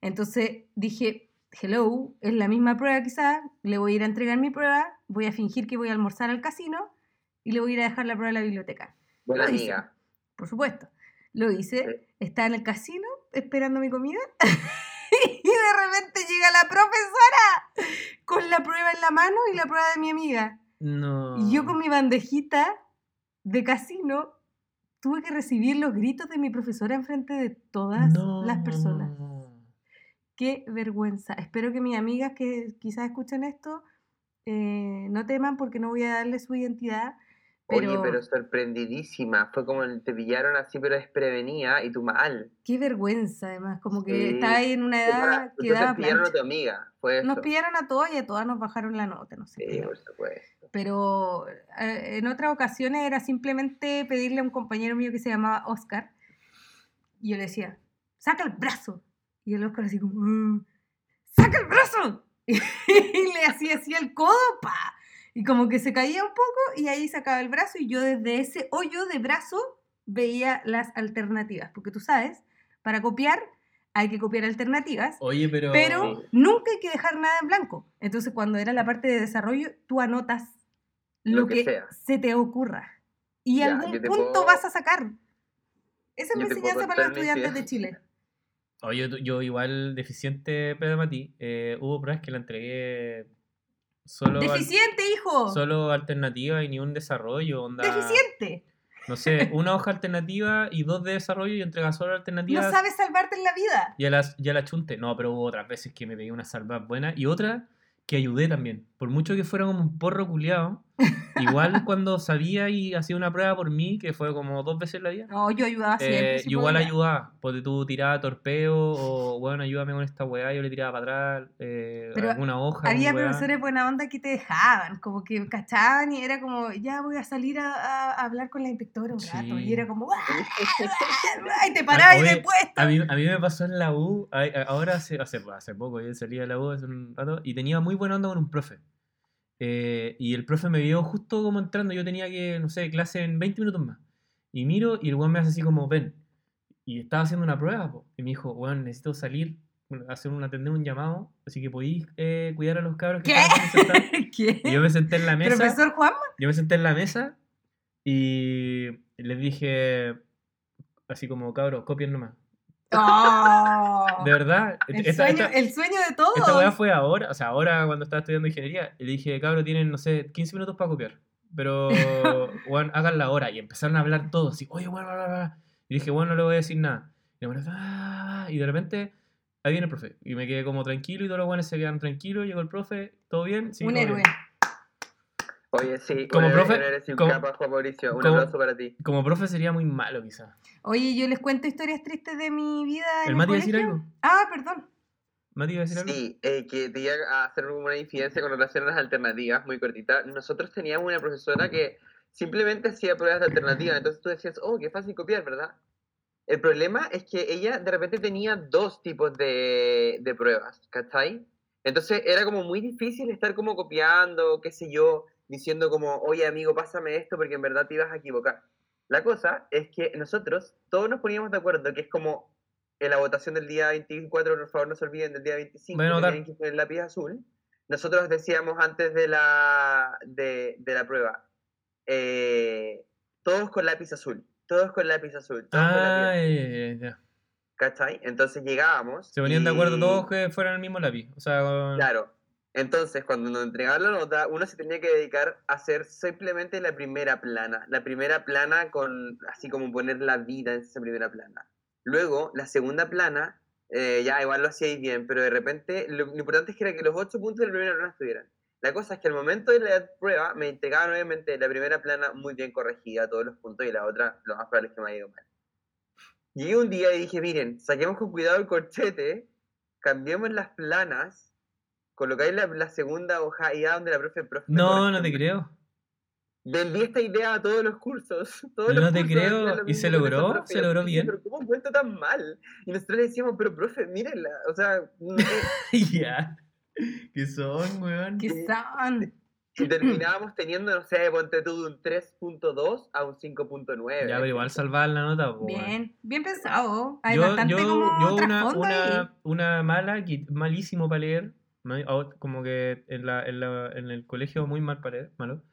Entonces dije, hello, es la misma prueba quizás, le voy a ir a entregar mi prueba, voy a fingir que voy a almorzar al casino y le voy a ir a dejar la prueba en la biblioteca. Buena amiga. Por supuesto. Lo hice, Sí. estaba en el casino esperando mi comida y de repente llega la profesora con la prueba en la mano y la prueba de mi amiga. No. Y yo con mi bandejita de casino tuve que recibir los gritos de mi profesora enfrente de todas las personas. Qué vergüenza. Espero que mis amigas que quizás escuchen esto eh, no teman porque no voy a darle su identidad, Pero, Oye, pero sorprendidísima. Fue como te pillaron así, pero desprevenida y tú mal. qué vergüenza, además, como que Sí. estaba ahí en una edad que daba pillaron a tu amiga. Fue. Nos pillaron a todas y a todas nos bajaron la nota, no sé. Sí, por supuesto. pero eh, en otras ocasiones era simplemente pedirle a un compañero mío que se llamaba Oscar y yo le decía, saca el brazo. Y el Oscar así como, "Mm, saca el brazo. Y le hacía así el codo, pa. Y como que se caía un poco y ahí sacaba el brazo y yo desde ese hoyo de brazo veía las alternativas. Porque tú sabes, para copiar hay que copiar alternativas. Oye, pero. Pero nunca hay que dejar nada en blanco. Entonces, cuando era la parte de desarrollo, tú anotas lo, Lo que que, sea. se te ocurra. Y Ya, algún punto puedo- vas a sacar. Esa es mi enseñanza para los estudiantes de. Chile. Oye, yo, yo igual deficiente Pedro Mati, eh, hubo pruebas que la entregué solo, al- ¡Deficiente, hijo! solo alternativa y ni un desarrollo. Onda, ¡Deficiente! No sé, una hoja alternativa y dos de desarrollo y entrega solo No alternativas. sabes salvarte en la vida. Ya la, ya la chunte. No, pero hubo otras veces que me pegué una salva buena y otra que ayudé también. Por mucho que fuera como un porro culiado, igual cuando sabía y hacía una prueba por mí, que fue como dos veces la vida, No, yo ayudaba siempre. eh, si igual podía. ayudaba. Porque tú tirabas torpeo o, bueno, ayúdame con esta weá, yo le tiraba para atrás, eh, Pero alguna hoja. Había profesores buena onda que te dejaban, como que cachaban y era como, ya voy a salir a, hablar con la inspectora un rato. Y era como, ¡ay! te parás y oye, de puesto. A mí, a mí me pasó en la U, ahora hace, hace, hace poco, yo salí de la U hace un rato y tenía muy buena onda con un profe. Eh, y el profe me vio justo como entrando, yo tenía que, no sé, clase en 20 minutos más. Y miro y el weón me hace así como, ven. Y estaba haciendo una prueba, po, y me dijo, weón, necesito salir, hacer un, atender un llamado, así que podéis eh, cuidar a los cabros que ¿Qué? están aquí sentados?" ¿Qué? Y yo me senté en la mesa. ¿Profesor Juanma? Yo me senté en la mesa y les dije, así como, cabros, copien nomás. ¡Oh! De verdad. El, esta, sueño, esta- el sueño de todos. esta weá fue ahora, o sea, ahora cuando estaba estudiando ingeniería, y le dije, cabros, tienen, no sé, 15 minutos para copiar. Pero, weón, hagan la hora. Y empezaron a hablar todos, así, oye, weón, bla, bla, bla. Y dije, bueno, no le voy a decir nada. Y, bueno, "Ah", y de repente, ahí viene el profe. Y me quedé como tranquilo y todos los weones se quedaron tranquilos. Llegó el profe, ¿todo bien? Sí, un todo héroe. bien". Oye, sí, Como profe, eres un como- Mauricio. Un como- aplauso para ti. Como profe sería muy malo, quizás. Oye, yo les cuento historias tristes de mi vida. En ¿El Mati iba a decir algo? Ah, perdón. ¿Mati iba a decir algo? Sí, eh, que te iba a hacer una incidencia con relación a las alternativas, muy cortita. Nosotros teníamos una profesora que simplemente hacía pruebas de alternativas, entonces tú decías, oh, qué fácil copiar, ¿verdad? El problema es que ella de repente tenía dos tipos de, de pruebas, ¿cachai? Entonces era como muy difícil estar como copiando, qué sé yo, diciendo como, oye amigo, pásame esto porque en verdad te ibas a equivocar. La cosa es que nosotros todos nos poníamos de acuerdo que es como en la votación del día 24, por favor no se olviden del día 25, Voy a que tienen que poner lápiz azul. Nosotros decíamos antes de la, de, de la prueba, eh, todos con lápiz azul, todos con lápiz azul, todos con lápiz Ah, azul, ya. ¿cachai? Entonces llegábamos. Se ponían de acuerdo y- todos que fueran el mismo lápiz. O sea, con- Claro. Entonces, cuando nos entregaban la nota, uno se tenía que dedicar a hacer simplemente la primera plana. La primera plana con, así como poner la vida en esa primera plana. Luego, la segunda plana, eh, ya igual lo hacíais bien, pero de repente, lo, importante es que era que los ocho puntos de la primera plana estuvieran. La cosa es que al momento de la prueba, me entregaban obviamente la primera plana muy bien corregida, todos los puntos, y la otra, lo más probable es que me haya ido mal. Llegué un día y dije, miren, saquemos con cuidado el corchete, cambiemos las planas, colocáis la, la segunda hoja y a donde la profe, profe No, no te creo. Vendí esta idea a todos los cursos. Todos No los te cursos creo. lo ¿Y se logró? profe. ¿Se logró bien? Pero ¿cómo cuento tan mal? Y nosotros le decíamos, pero profe, mírenla. O sea, no ya. ¿Qué son, weón? ¿Qué son? y terminábamos teniendo, no sé, ponte tú de un 3.2 a un 5.9. Ya, pero igual salvar la nota, weón. Bien, bien pensado. Hay Yo, bastante yo, como yo una, una, una mala, malísimo para leer, como que en, la, en, la- en el colegio muy mal para leer, malo.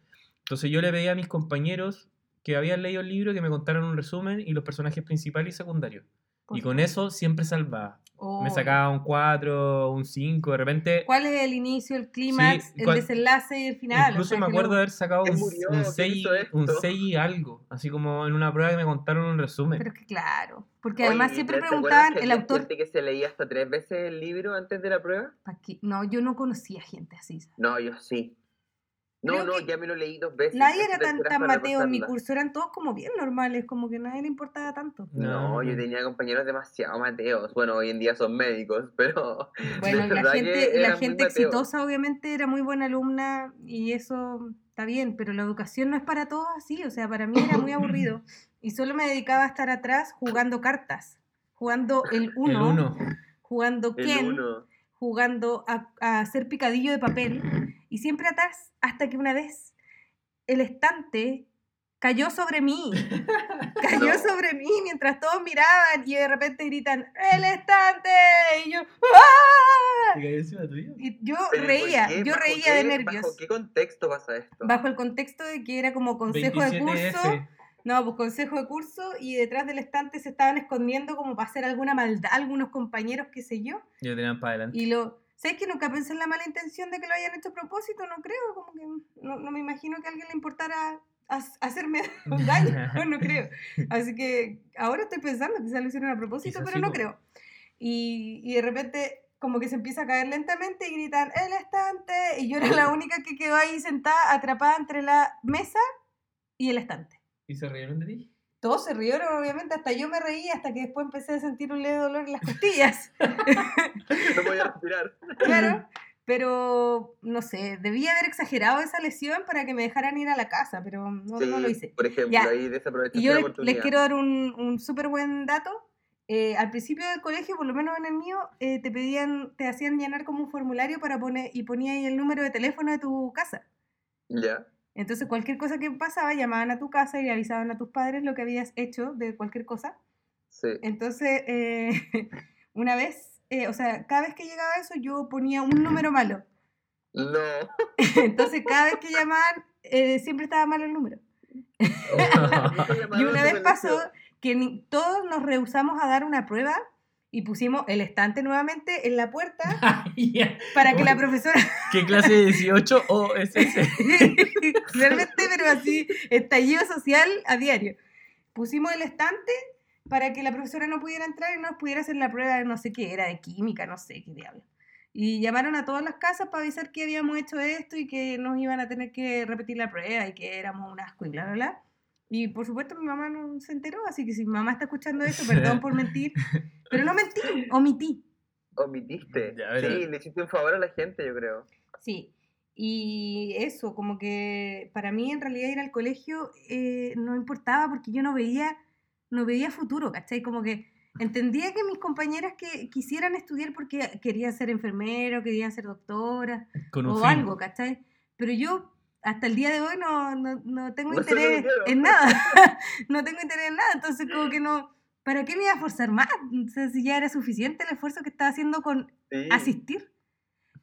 Entonces yo le pedí a mis compañeros que habían leído el libro que me contaran un resumen y los personajes principales y secundarios. Y con eso siempre salvaba. Oh. Me sacaba un 4, un 5, de repente... ¿Cuál es el inicio, el clímax, Sí, el desenlace y el final? O Incluso sea, me acuerdo de haber sacado ¿Quién un, murió? un ¿Quién 6, hizo un esto? 6 y algo. Así como en una prueba que me contaron un resumen. Pero es que claro, porque Oye, además ¿y siempre preguntaban el autor. gente que se leía hasta tres veces el libro antes de la prueba? No, yo no conocía gente así. ¿sabes? No, yo sí. No, Creo no, ya me lo leí dos veces. Nadie era tan, tan Mateo en mi curso, eran todos como bien normales, como que a nadie le importaba tanto. No, yo tenía compañeros demasiado mateos. Bueno, hoy en día son médicos, pero. Bueno, la gente, la gente exitosa obviamente era muy buena alumna y eso está bien, pero la educación no es para todos así, o sea, para mí era muy aburrido y solo me dedicaba a estar atrás jugando cartas, jugando el El uno, jugando uno. jugando a, a hacer picadillo de papel y siempre atrás hasta que una vez el estante cayó sobre mí, cayó No. sobre mí mientras todos miraban y de repente gritan ¡El estante! y yo ¡Ah! ¿Te cayó encima tuyo? Y yo Pero ¿y por reía, qué? yo ¿Bajo reía de nervios. ¿Bajo qué contexto pasa esto? Bajo el contexto de que era como consejo de curso. 27F. No, pues consejo de curso y detrás del estante se estaban escondiendo como para hacer alguna maldad algunos compañeros, qué sé yo. Y lo tenían para adelante. Y lo... ¿Sabes que nunca pensé en la mala intención de que lo hayan hecho a propósito? No creo, como que no, no me imagino que a alguien le importara ha- hacerme un daño, no creo. Así que ahora estoy pensando que lo hicieron a propósito, Quizás pero sí, no creo. Y, y de repente como que se empieza a caer lentamente y gritan, el estante, y yo era la única que quedó ahí sentada, atrapada entre la mesa y el estante. ¿Y se rieron de ti? Todos se rieron, obviamente, hasta yo me reí, hasta que después empecé a sentir un leve dolor en las costillas. No podía respirar. Claro, pero no sé, debía haber exagerado esa lesión para que me dejaran ir a la casa, pero no, no lo hice. Por ejemplo, Ya. ahí desaprovechaste Y yo la oportunidad. les quiero dar un, un súper buen dato. Eh, al principio del colegio, por lo menos en el mío, eh, te pedían, te hacían llenar como un formulario para poner y ponía ahí el número de teléfono de tu casa. Ya. Entonces, cualquier cosa que pasaba, llamaban a tu casa y avisaban a tus padres lo que habías hecho de cualquier cosa. Sí. Entonces, eh, una vez, eh, o sea, cada vez que llegaba eso, yo ponía un número malo. No. Entonces, cada vez que llamaban, eh, siempre estaba mal el número. Y una vez pasó que ni- todos nos rehusamos a dar una prueba y pusimos el estante nuevamente en la puerta Ya. para que la profesora, ¿Qué clase de 18 o es ese? realmente, pero así, estallido social a diario. Pusimos el estante para que la profesora no pudiera entrar y no nos pudiera hacer la prueba de no sé qué, era de química, no sé qué diablo. Y llamaron a todas las casas para avisar que habíamos hecho esto y que nos iban a tener que repetir la prueba y que éramos un asco y bla, bla, bla. Y por supuesto mi mamá no se enteró, así que si mi mamá está escuchando esto, perdón por mentir, pero no mentí, omití. Omitiste. Ya, Sí, le hiciste un favor a la gente, yo creo. Sí, y eso, como que para mí en realidad ir al colegio eh, no importaba porque yo no veía, no veía futuro, ¿cachai? Como que entendía que mis compañeras que quisieran estudiar porque querían ser enfermero, querían ser doctora o fin. algo, ¿cachai? Pero yo hasta el día de hoy no, no, no tengo No interés en nada, no tengo interés en nada, entonces como que no, ¿para qué me iba a forzar más? O sea, si ya era suficiente el esfuerzo que estaba haciendo con Sí. asistir.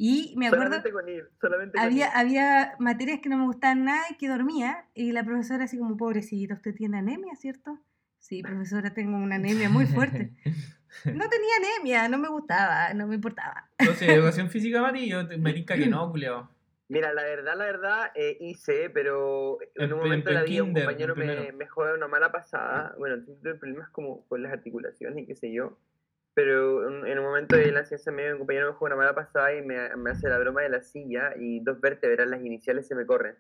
Y me acuerdo Solamente con ir. Solamente con había, ir. había materias que no me gustaban nada y que dormía. Y la profesora así como, pobrecito, usted tiene anemia, ¿cierto? Sí, profesora, tengo una anemia muy fuerte. No tenía anemia, no me gustaba, no me importaba. Entonces, educación física, Mati, yo me que no, culiao. Mira, la verdad, la verdad, eh, hice, pero en En un momento de la en vida un en compañero me, me jode una mala pasada. Bueno, tuve problemas como con las articulaciones y qué sé yo. Pero en, en un momento de la ciencia media, un compañero me juega una mala pasada y me, me hace la broma de la silla y dos vértebras, las iniciales, se me corren.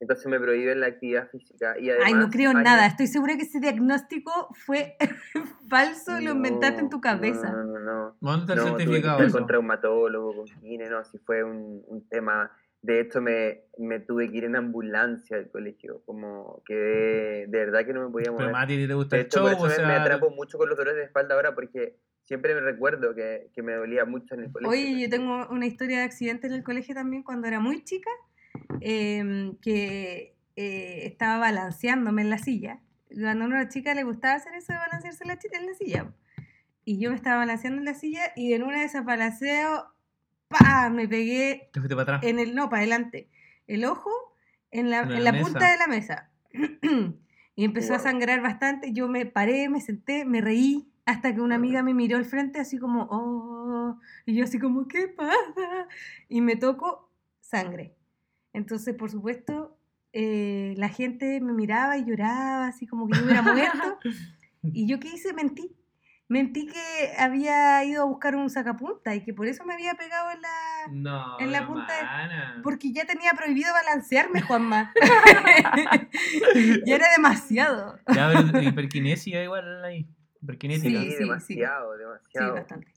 Entonces me prohíben la actividad física. Y Ay, no además, creo años- nada. Estoy segura que ese diagnóstico fue falso, lo inventaste en tu No, cabeza. No, no, no. ¿Dónde está el No, tuve que certificado? con traumatólogo, con gine, no, sí fue un, un tema. De hecho, me, me tuve que ir en ambulancia al colegio, como que de, de verdad que no me podía mover. Pero Mati, ¿te gusta De el hecho, por show? eso O me, me sea, atrapo mucho con los dolores de espalda ahora porque siempre me recuerdo que, que me dolía mucho en el colegio. Oye, yo tengo una historia de accidente en el colegio también cuando era muy chica, em, que eh, estaba balanceándome en la silla. Cuando a una chica le gustaba hacer eso de balancearse en la, en la silla. Y yo me estaba balanceando en la silla y en una de esas balanceos, ¡pa! Me pegué Te fuiste para atrás. en el, no, para adelante, el ojo en la, En en la la punta de la mesa. y empezó a sangrar bastante. Yo me paré, me senté, me reí, hasta que una amiga me miró al frente así como, oh, y yo así como, ¿qué pasa? Y me toco sangre. Entonces, por supuesto, eh, la gente me miraba y lloraba, así como que yo hubiera muerto. Y yo qué hice, mentí. Mentí que había ido a buscar un sacapunta y que por eso me había pegado en la, No, en la punta de-. Porque ya tenía prohibido balancearme, Juanma. ya era demasiado. Ya, pero hiperquinesia igual ahí. Hiperkinética. Sí, Sí, sí, demasiado, Sí, demasiado. bastante.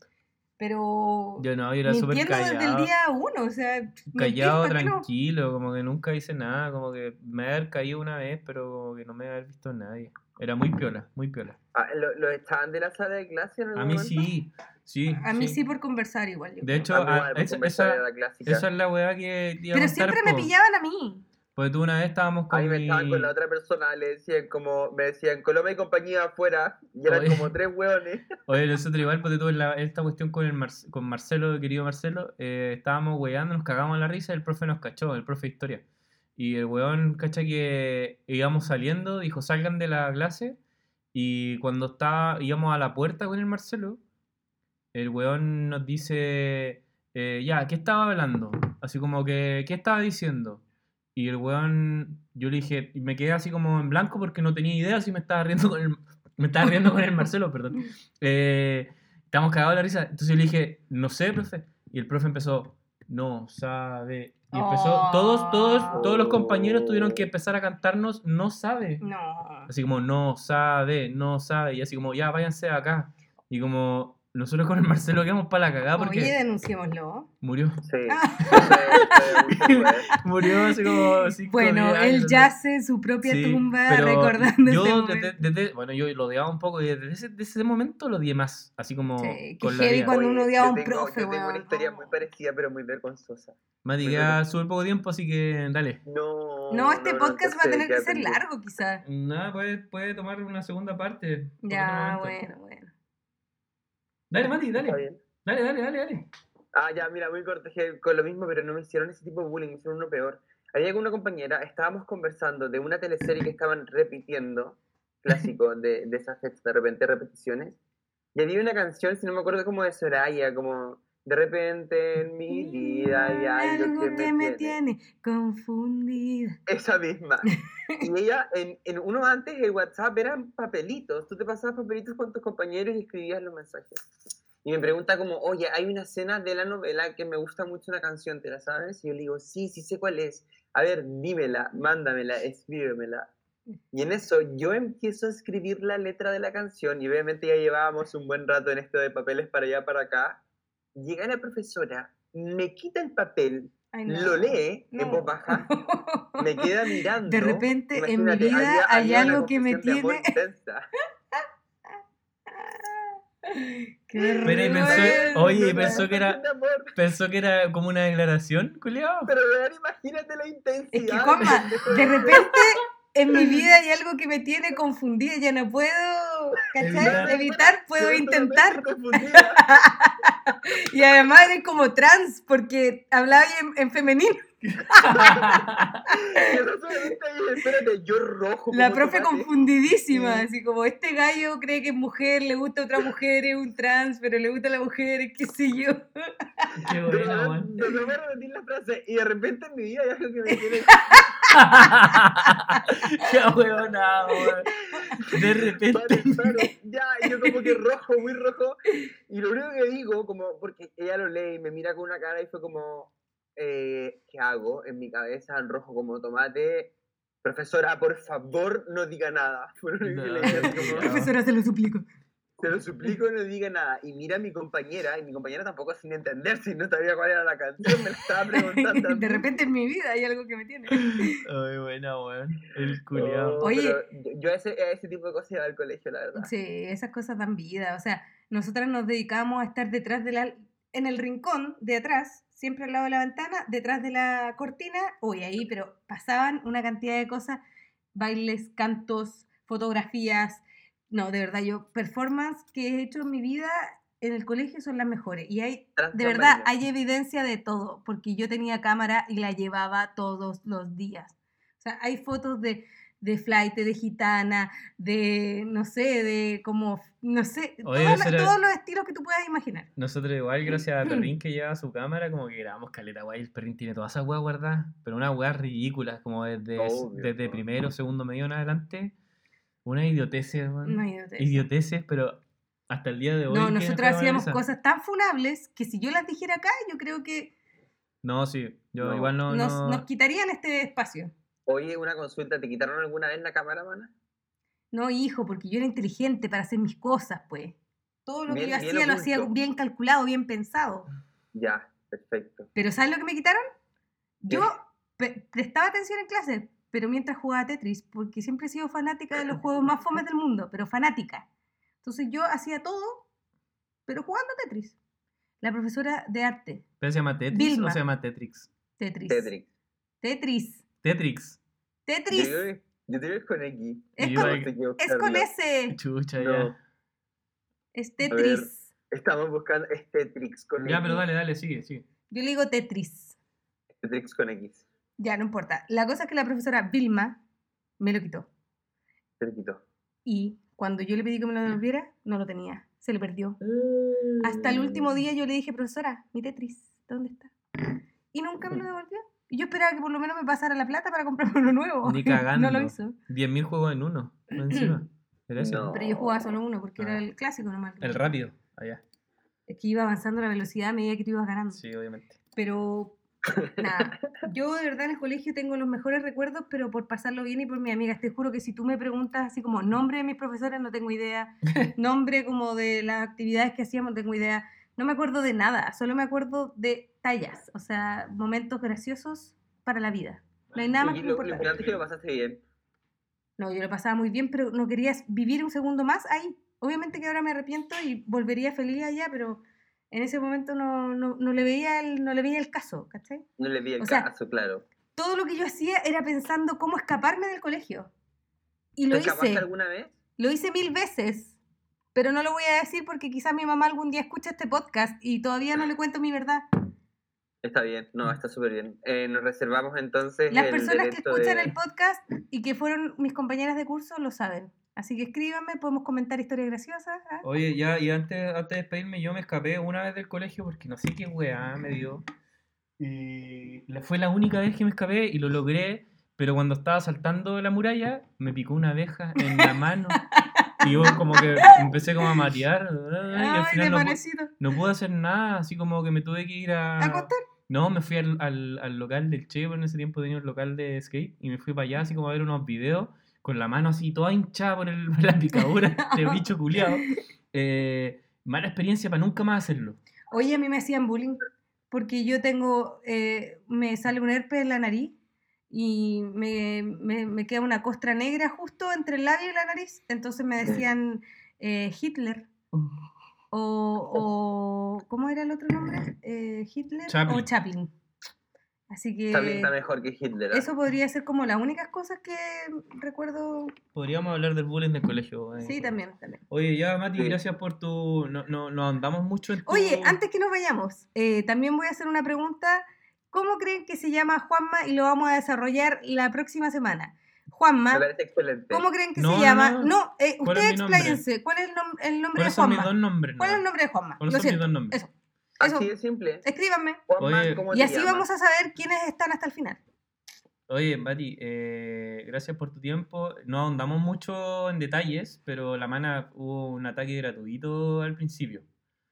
Pero Yo no, yo era súper mintiendo desde el callado. día uno, o sea, Callado, tranquilo, como que nunca hice nada, como que me había caído una vez, pero como que no me había visto nadie. Era muy piola, muy piola. Ah, ¿lo, lo echaban de la sala de clase en algún A mí momento? sí, sí. A mí sí por conversar igual. Yo De hecho, A esa, esa- esa es la weá que Pero contar, siempre me pillaban a mí. Porque tú una vez estábamos con Ahí me mi... estaban con la otra persona, le decían como, me decían Coloma y compañía afuera, y eran Oye. como tres hueones. Oye, nosotros igual, porque tuve la, esta cuestión con, el Mar- con Marcelo, querido Marcelo, eh, estábamos weando, nos cagamos en la risa, el profe nos cachó, el profe de historia. Y el weón, cacha que íbamos saliendo, dijo, salgan de la clase, y cuando estaba, íbamos a la puerta con el Marcelo, el weón nos dice, eh, ya, ¿qué estaba hablando? Así como que, ¿qué estaba diciendo? Y el weón, yo le dije, me quedé así como en blanco porque no tenía idea si me estaba riendo con el, me estaba riendo con el Marcelo, perdón. Eh, estábamos cagados de la risa. Entonces yo le dije, no sé, profe. Y el profe empezó, no sabe. Y empezó, todos, todos, todos los compañeros tuvieron que empezar a cantarnos, no sabe. No. Así como, no sabe, no sabe. Y así como, ya váyanse acá. Y como, nosotros con el Marcelo quedamos para la cagada porque Oye, denunciémoslo. murió. Sí, Ah. Murió hace como cinco Bueno, días, él no yace en su propia Sí, tumba recordando yo ese desde, momento. desde- bueno, yo lo odiaba un poco y desde ese, desde ese momento lo odié más, así como Sí, con la heavy vida. cuando uno odiaba a un tengo- profe, Yo tengo una historia no. muy parecida, pero muy vergonzosa. Mati, queda súper poco tiempo, así que dale. No. No, este podcast va a tener que ser largo, quizás. Nada, puede, puede tomar una segunda parte. Ya, bueno, bueno. Dale, Mati, Está dale. bien. Dale, dale, dale, dale. Ah, ya, mira, muy corto, que con lo mismo, pero no me hicieron ese tipo de bullying, me hicieron uno peor. Había con una compañera, estábamos conversando de una teleserie que estaban repitiendo, clásico de, de esas de repente repeticiones, y había una canción, si no me acuerdo, como de Soraya, como de repente en mi vida hay algo que me, tiene. confundida. Esa misma. Y ella, en, en uno antes, el WhatsApp eran papelitos. Tú te pasabas papelitos con tus compañeros y escribías los mensajes. Y me pregunta como, oye, hay una escena de la novela que me gusta mucho una canción, ¿te la sabes? Y yo le digo, sí, sí sé cuál es. A ver, dímela, mándamela, escríbemela. Y en eso yo empiezo a escribir la letra de la canción y obviamente ya llevábamos un buen rato en esto de papeles para allá, para acá. Llega la profesora, me quita el papel, Ay, no. lo lee en voz baja me queda mirando. De repente, en mi vida había- hay algo que me tiene-. Qué Pero y pensó- oye, y pensó que era- Pensó que era como una declaración, culiao. Pero imagínate la intensidad. Es que, Juanma, de repente en mi vida hay algo que me tiene confundida, ya no puedo ¿cachai? Evitar. puedo intentar. Y además eres como trans, porque hablaba en, en femenino. Espérate, yo rojo. La profe tomate. confundidísima, Sí. así como este gallo cree que es mujer, le gusta a otra mujer, es un trans, pero le gusta a la mujer, qué sé yo. Qué buena, me voy a repetir la frase. Y de repente en mi vida hay algo que me tiene. Qué huevona. De repente. Pare, ya, yo como que rojo, muy rojo. Y lo único que digo, como, porque ella lo lee y me mira con una cara y fue como, eh, ¿qué hago? En mi cabeza, en rojo como tomate. Profesora, por favor, no diga nada. Como. Profesora, se lo suplico. Te lo suplico, no diga nada. Y mira a mi compañera, y mi compañera tampoco sin entender, si no sabía cuál era la canción, me la estaba preguntando. De repente en mi vida hay algo que me tiene. Ay, buena, weón. El culiao. Oh, Oye. yo- yo a ese, a ese tipo de cosas iba al colegio, la verdad. Sí, esas cosas dan vida. O sea, nosotras nos dedicamos a estar detrás de la, en el rincón de atrás, siempre al lado de la ventana, detrás de la cortina, uy, ahí, pero pasaban una cantidad de cosas, bailes, cantos, fotografías. No, de verdad, yo, performance que he hecho en mi vida en el colegio son las mejores. Y hay, de verdad, hay evidencia de todo, porque yo tenía cámara y la llevaba todos los días. O sea, hay fotos de, de flight, de gitana, de, no sé, de como, no sé, Oye, todos, era- todos los estilos que tú puedas imaginar. Nosotros igual, gracias a Perrin que lleva su cámara, como que grabamos caleta, guay. El Perrin tiene todas esas weas guardadas, pero unas weas ridículas, como desde, Obvio, desde po. primero, segundo medio en adelante. Una idioteces. No, te- Idioteces, pero hasta el día de hoy. No, nosotros hacíamos esa. cosas tan funables que si yo las dijera acá, yo creo que No, sí. Yo No. igual no. nos, no- nos quitarían este espacio. Oye, una consulta, ¿te quitaron alguna vez la cámara, mana? No, hijo, porque yo era inteligente para hacer mis cosas, pues. Todo lo que Bien- yo bien hacía lo hacía bien calculado, bien pensado. Ya, perfecto. Pero ¿sabes lo que me quitaron? Yo prestaba atención en clase, pero mientras jugaba Tetris, porque siempre he sido fanática de los juegos más fomes del mundo, pero fanática. Entonces yo hacía todo, pero jugando Tetris. La profesora de arte, ¿Pero se llama Tetris Vilma. o se llama Tetrix? Tetris. Tetris. Tetris. Tetrix. Tetris. yo digo que es con X. Es yo con, es con. S. Chucha, No. ya. Es Tetris. Estamos buscando es Tetrix con Ya, X. pero dale, dale, sigue, sigue. Yo le digo Tetris. Tetrix con X. Ya, no importa. La cosa es que la profesora Vilma me lo quitó. Se le quitó. Y cuando yo le pedí que me lo devolviera, no lo tenía. Se le perdió. Hasta el último día yo le dije, profesora, mi Tetris, ¿dónde está? Y nunca me lo devolvió. Y yo esperaba que por lo menos me pasara la plata para comprarme uno nuevo. Ni cagando. no lo hizo. 10.000 juegos en uno. más encima. Era eso. No. Pero yo jugaba solo uno porque era Ah. el clásico nomás. El rápido. Allá. Es que iba avanzando la velocidad a medida que tú ibas ganando. Sí, obviamente. Pero nada, yo de verdad en el colegio tengo los mejores recuerdos, pero por pasarlo bien y por mis amigas. Te juro que si tú me preguntas así como nombre de mis profesores, no tengo idea. Nombre como de las actividades que hacíamos, no tengo idea. No me acuerdo de nada, solo me acuerdo de tallas, o sea, momentos graciosos para la vida. No hay nada más que lo, lo importa. importante es que lo pasaste bien. No, yo lo pasaba muy bien, pero no quería vivir un segundo más ahí. Obviamente que ahora me arrepiento y volvería feliz allá, pero en ese momento no, no, no le, veía el, no le veía el caso, ¿cachai? No le vi el O sea, caso, claro. todo lo que yo hacía era pensando cómo escaparme del colegio. Y lo ¿Te escapaste hice, alguna vez? lo hice mil veces, pero no lo voy a decir porque quizás mi mamá algún día escucha este podcast y todavía no le cuento mi verdad. Está bien, no, está súper bien. Eh, nos reservamos entonces Las el personas que escuchan de- el podcast y que fueron mis compañeras de curso lo saben. Así que escríbanme, podemos comentar historias graciosas. ¿ah? Oye, ya, y antes, antes de despedirme, yo me escapé una vez del colegio porque no sé qué weá me dio. Y fue la única vez que me escapé y lo logré, pero cuando estaba saltando la muralla, me picó una abeja en la mano. Y yo como que empecé como a marear. Y al Ay, final no, pude hacer nada, así como que me tuve que ir a... ¿A acostar? No, me fui al, al, al local del Che, en ese tiempo tenía un local de skate, y me fui para allá así como a ver unos videos, con la mano así toda hinchada por, el, por la picadura de bicho culiado. Eh, mala experiencia para nunca más hacerlo. Oye, a mí me hacían bullying porque yo tengo, eh, me sale un herpes en la nariz y me, me, me queda una costra negra justo entre el labio y la nariz. Entonces me decían eh, Hitler o, o, ¿cómo era el otro nombre? Eh, Hitler o Chaplin. Chaplin. Así que También está mejor que Hitler. ¿ah? eso podría ser como las únicas cosas que recuerdo. Podríamos hablar del bullying del colegio. eh. Sí, también, también. Oye, ya, Mati, Sí. gracias por tu... No, no, no andamos mucho en tu... Oye, antes que nos vayamos, eh, también voy a hacer una pregunta. ¿Cómo creen que se llama Juanma? Y lo vamos a desarrollar la próxima semana. Juanma, Me parece excelente. ¿cómo creen que No, se no, llama? no. No, eh, ¿Cuál es ustedes expláyense. ¿Cuál es el, nom- el nombre de ¿Cuáles son mis Juanma? dos nombres? ¿Cuál es el nombre de Juanma? ¿Cuáles Lo son mis dos nombres? Eso. Así Eso. de simple. Escríbanme. Juanma, Oye, ¿cómo Y así llamas? vamos a saber quiénes están hasta el final. Oye, Mati, eh, gracias por tu tiempo. No ahondamos mucho en detalles, pero la mana hubo un ataque gratuito al principio.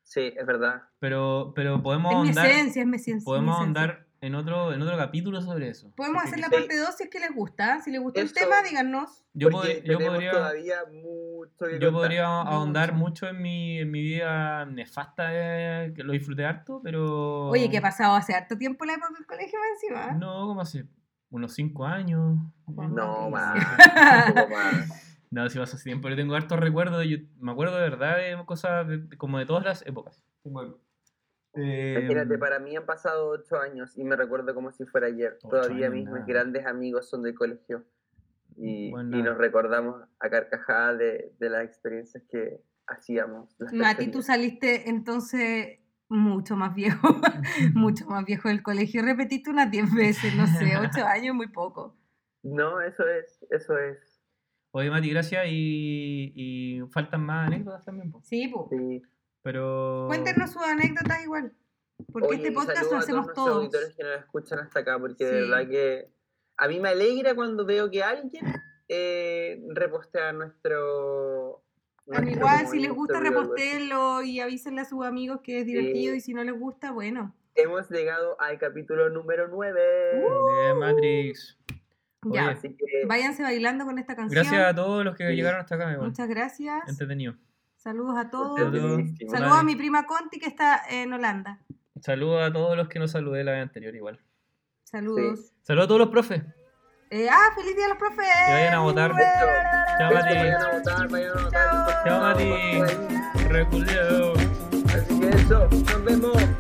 Sí, es verdad. Pero, pero podemos Es mi esencia, es mi esencia. podemos mi ahondar en otro, en otro capítulo sobre eso. Podemos hacer que la parte 2 si es que les gusta. Si les gustó el Eso. tema, díganos. Yo, pod- podría, todavía mucho que yo contar. podría ahondar Mucho. mucho en mi, en mi vida nefasta, eh, que lo disfruté harto, pero... Oye, ¿qué ha pasado hace harto tiempo la época del colegio más encima? No, como hace unos cinco años. Juan No, más. No, si pasó hace tiempo. Yo tengo hartos recuerdos. Yo me acuerdo de verdad de cosas de- de- como de todas las épocas. Tengo Imagínate, Em, para mí han pasado ocho años y me recuerdo como si fuera ayer. Ocho Todavía años, mis nada. grandes amigos son del colegio. Y, Bueno, y nos recordamos a carcajadas de, de las experiencias que hacíamos. Mati, tú saliste entonces mucho más viejo, mucho más viejo del colegio. Repetiste unas 10 veces, no sé, 8 años, muy poco. No, eso es, eso es. Oye, Mati, gracias. Y, y faltan más anécdotas también. po. Sí, pues. Sí. Pero. Cuéntenos sus anécdotas igual. Porque Oye, este podcast lo a hacemos nuestros todos. auditores que nos escuchan hasta acá, porque de verdad que a mí me alegra cuando veo que alguien eh, repostea nuestro. A mí nuestro igual, si les gusta, Instagram o algo así. repostéenlo y avísenle a sus amigos que es divertido. Sí. Y si no les gusta, bueno, hemos llegado al capítulo número 9. De Matrix. Ya, Oye, Así que váyanse bailando con esta canción. Gracias a todos los que Sí. llegaron hasta acá. igual. Muchas gracias. Entretenido. Saludos a todos. Saludos a mi prima Conti que está en Holanda. Saludos a todos los que nos saludé la vez anterior igual. Saludos. Saludos a todos los profes. Eh, ah, feliz día a los profes. Que vayan a votar. Chao, Mati. vayan a votar, vayan a votar. Chao, Mati. Reculeo. Así que eso, nos vemos.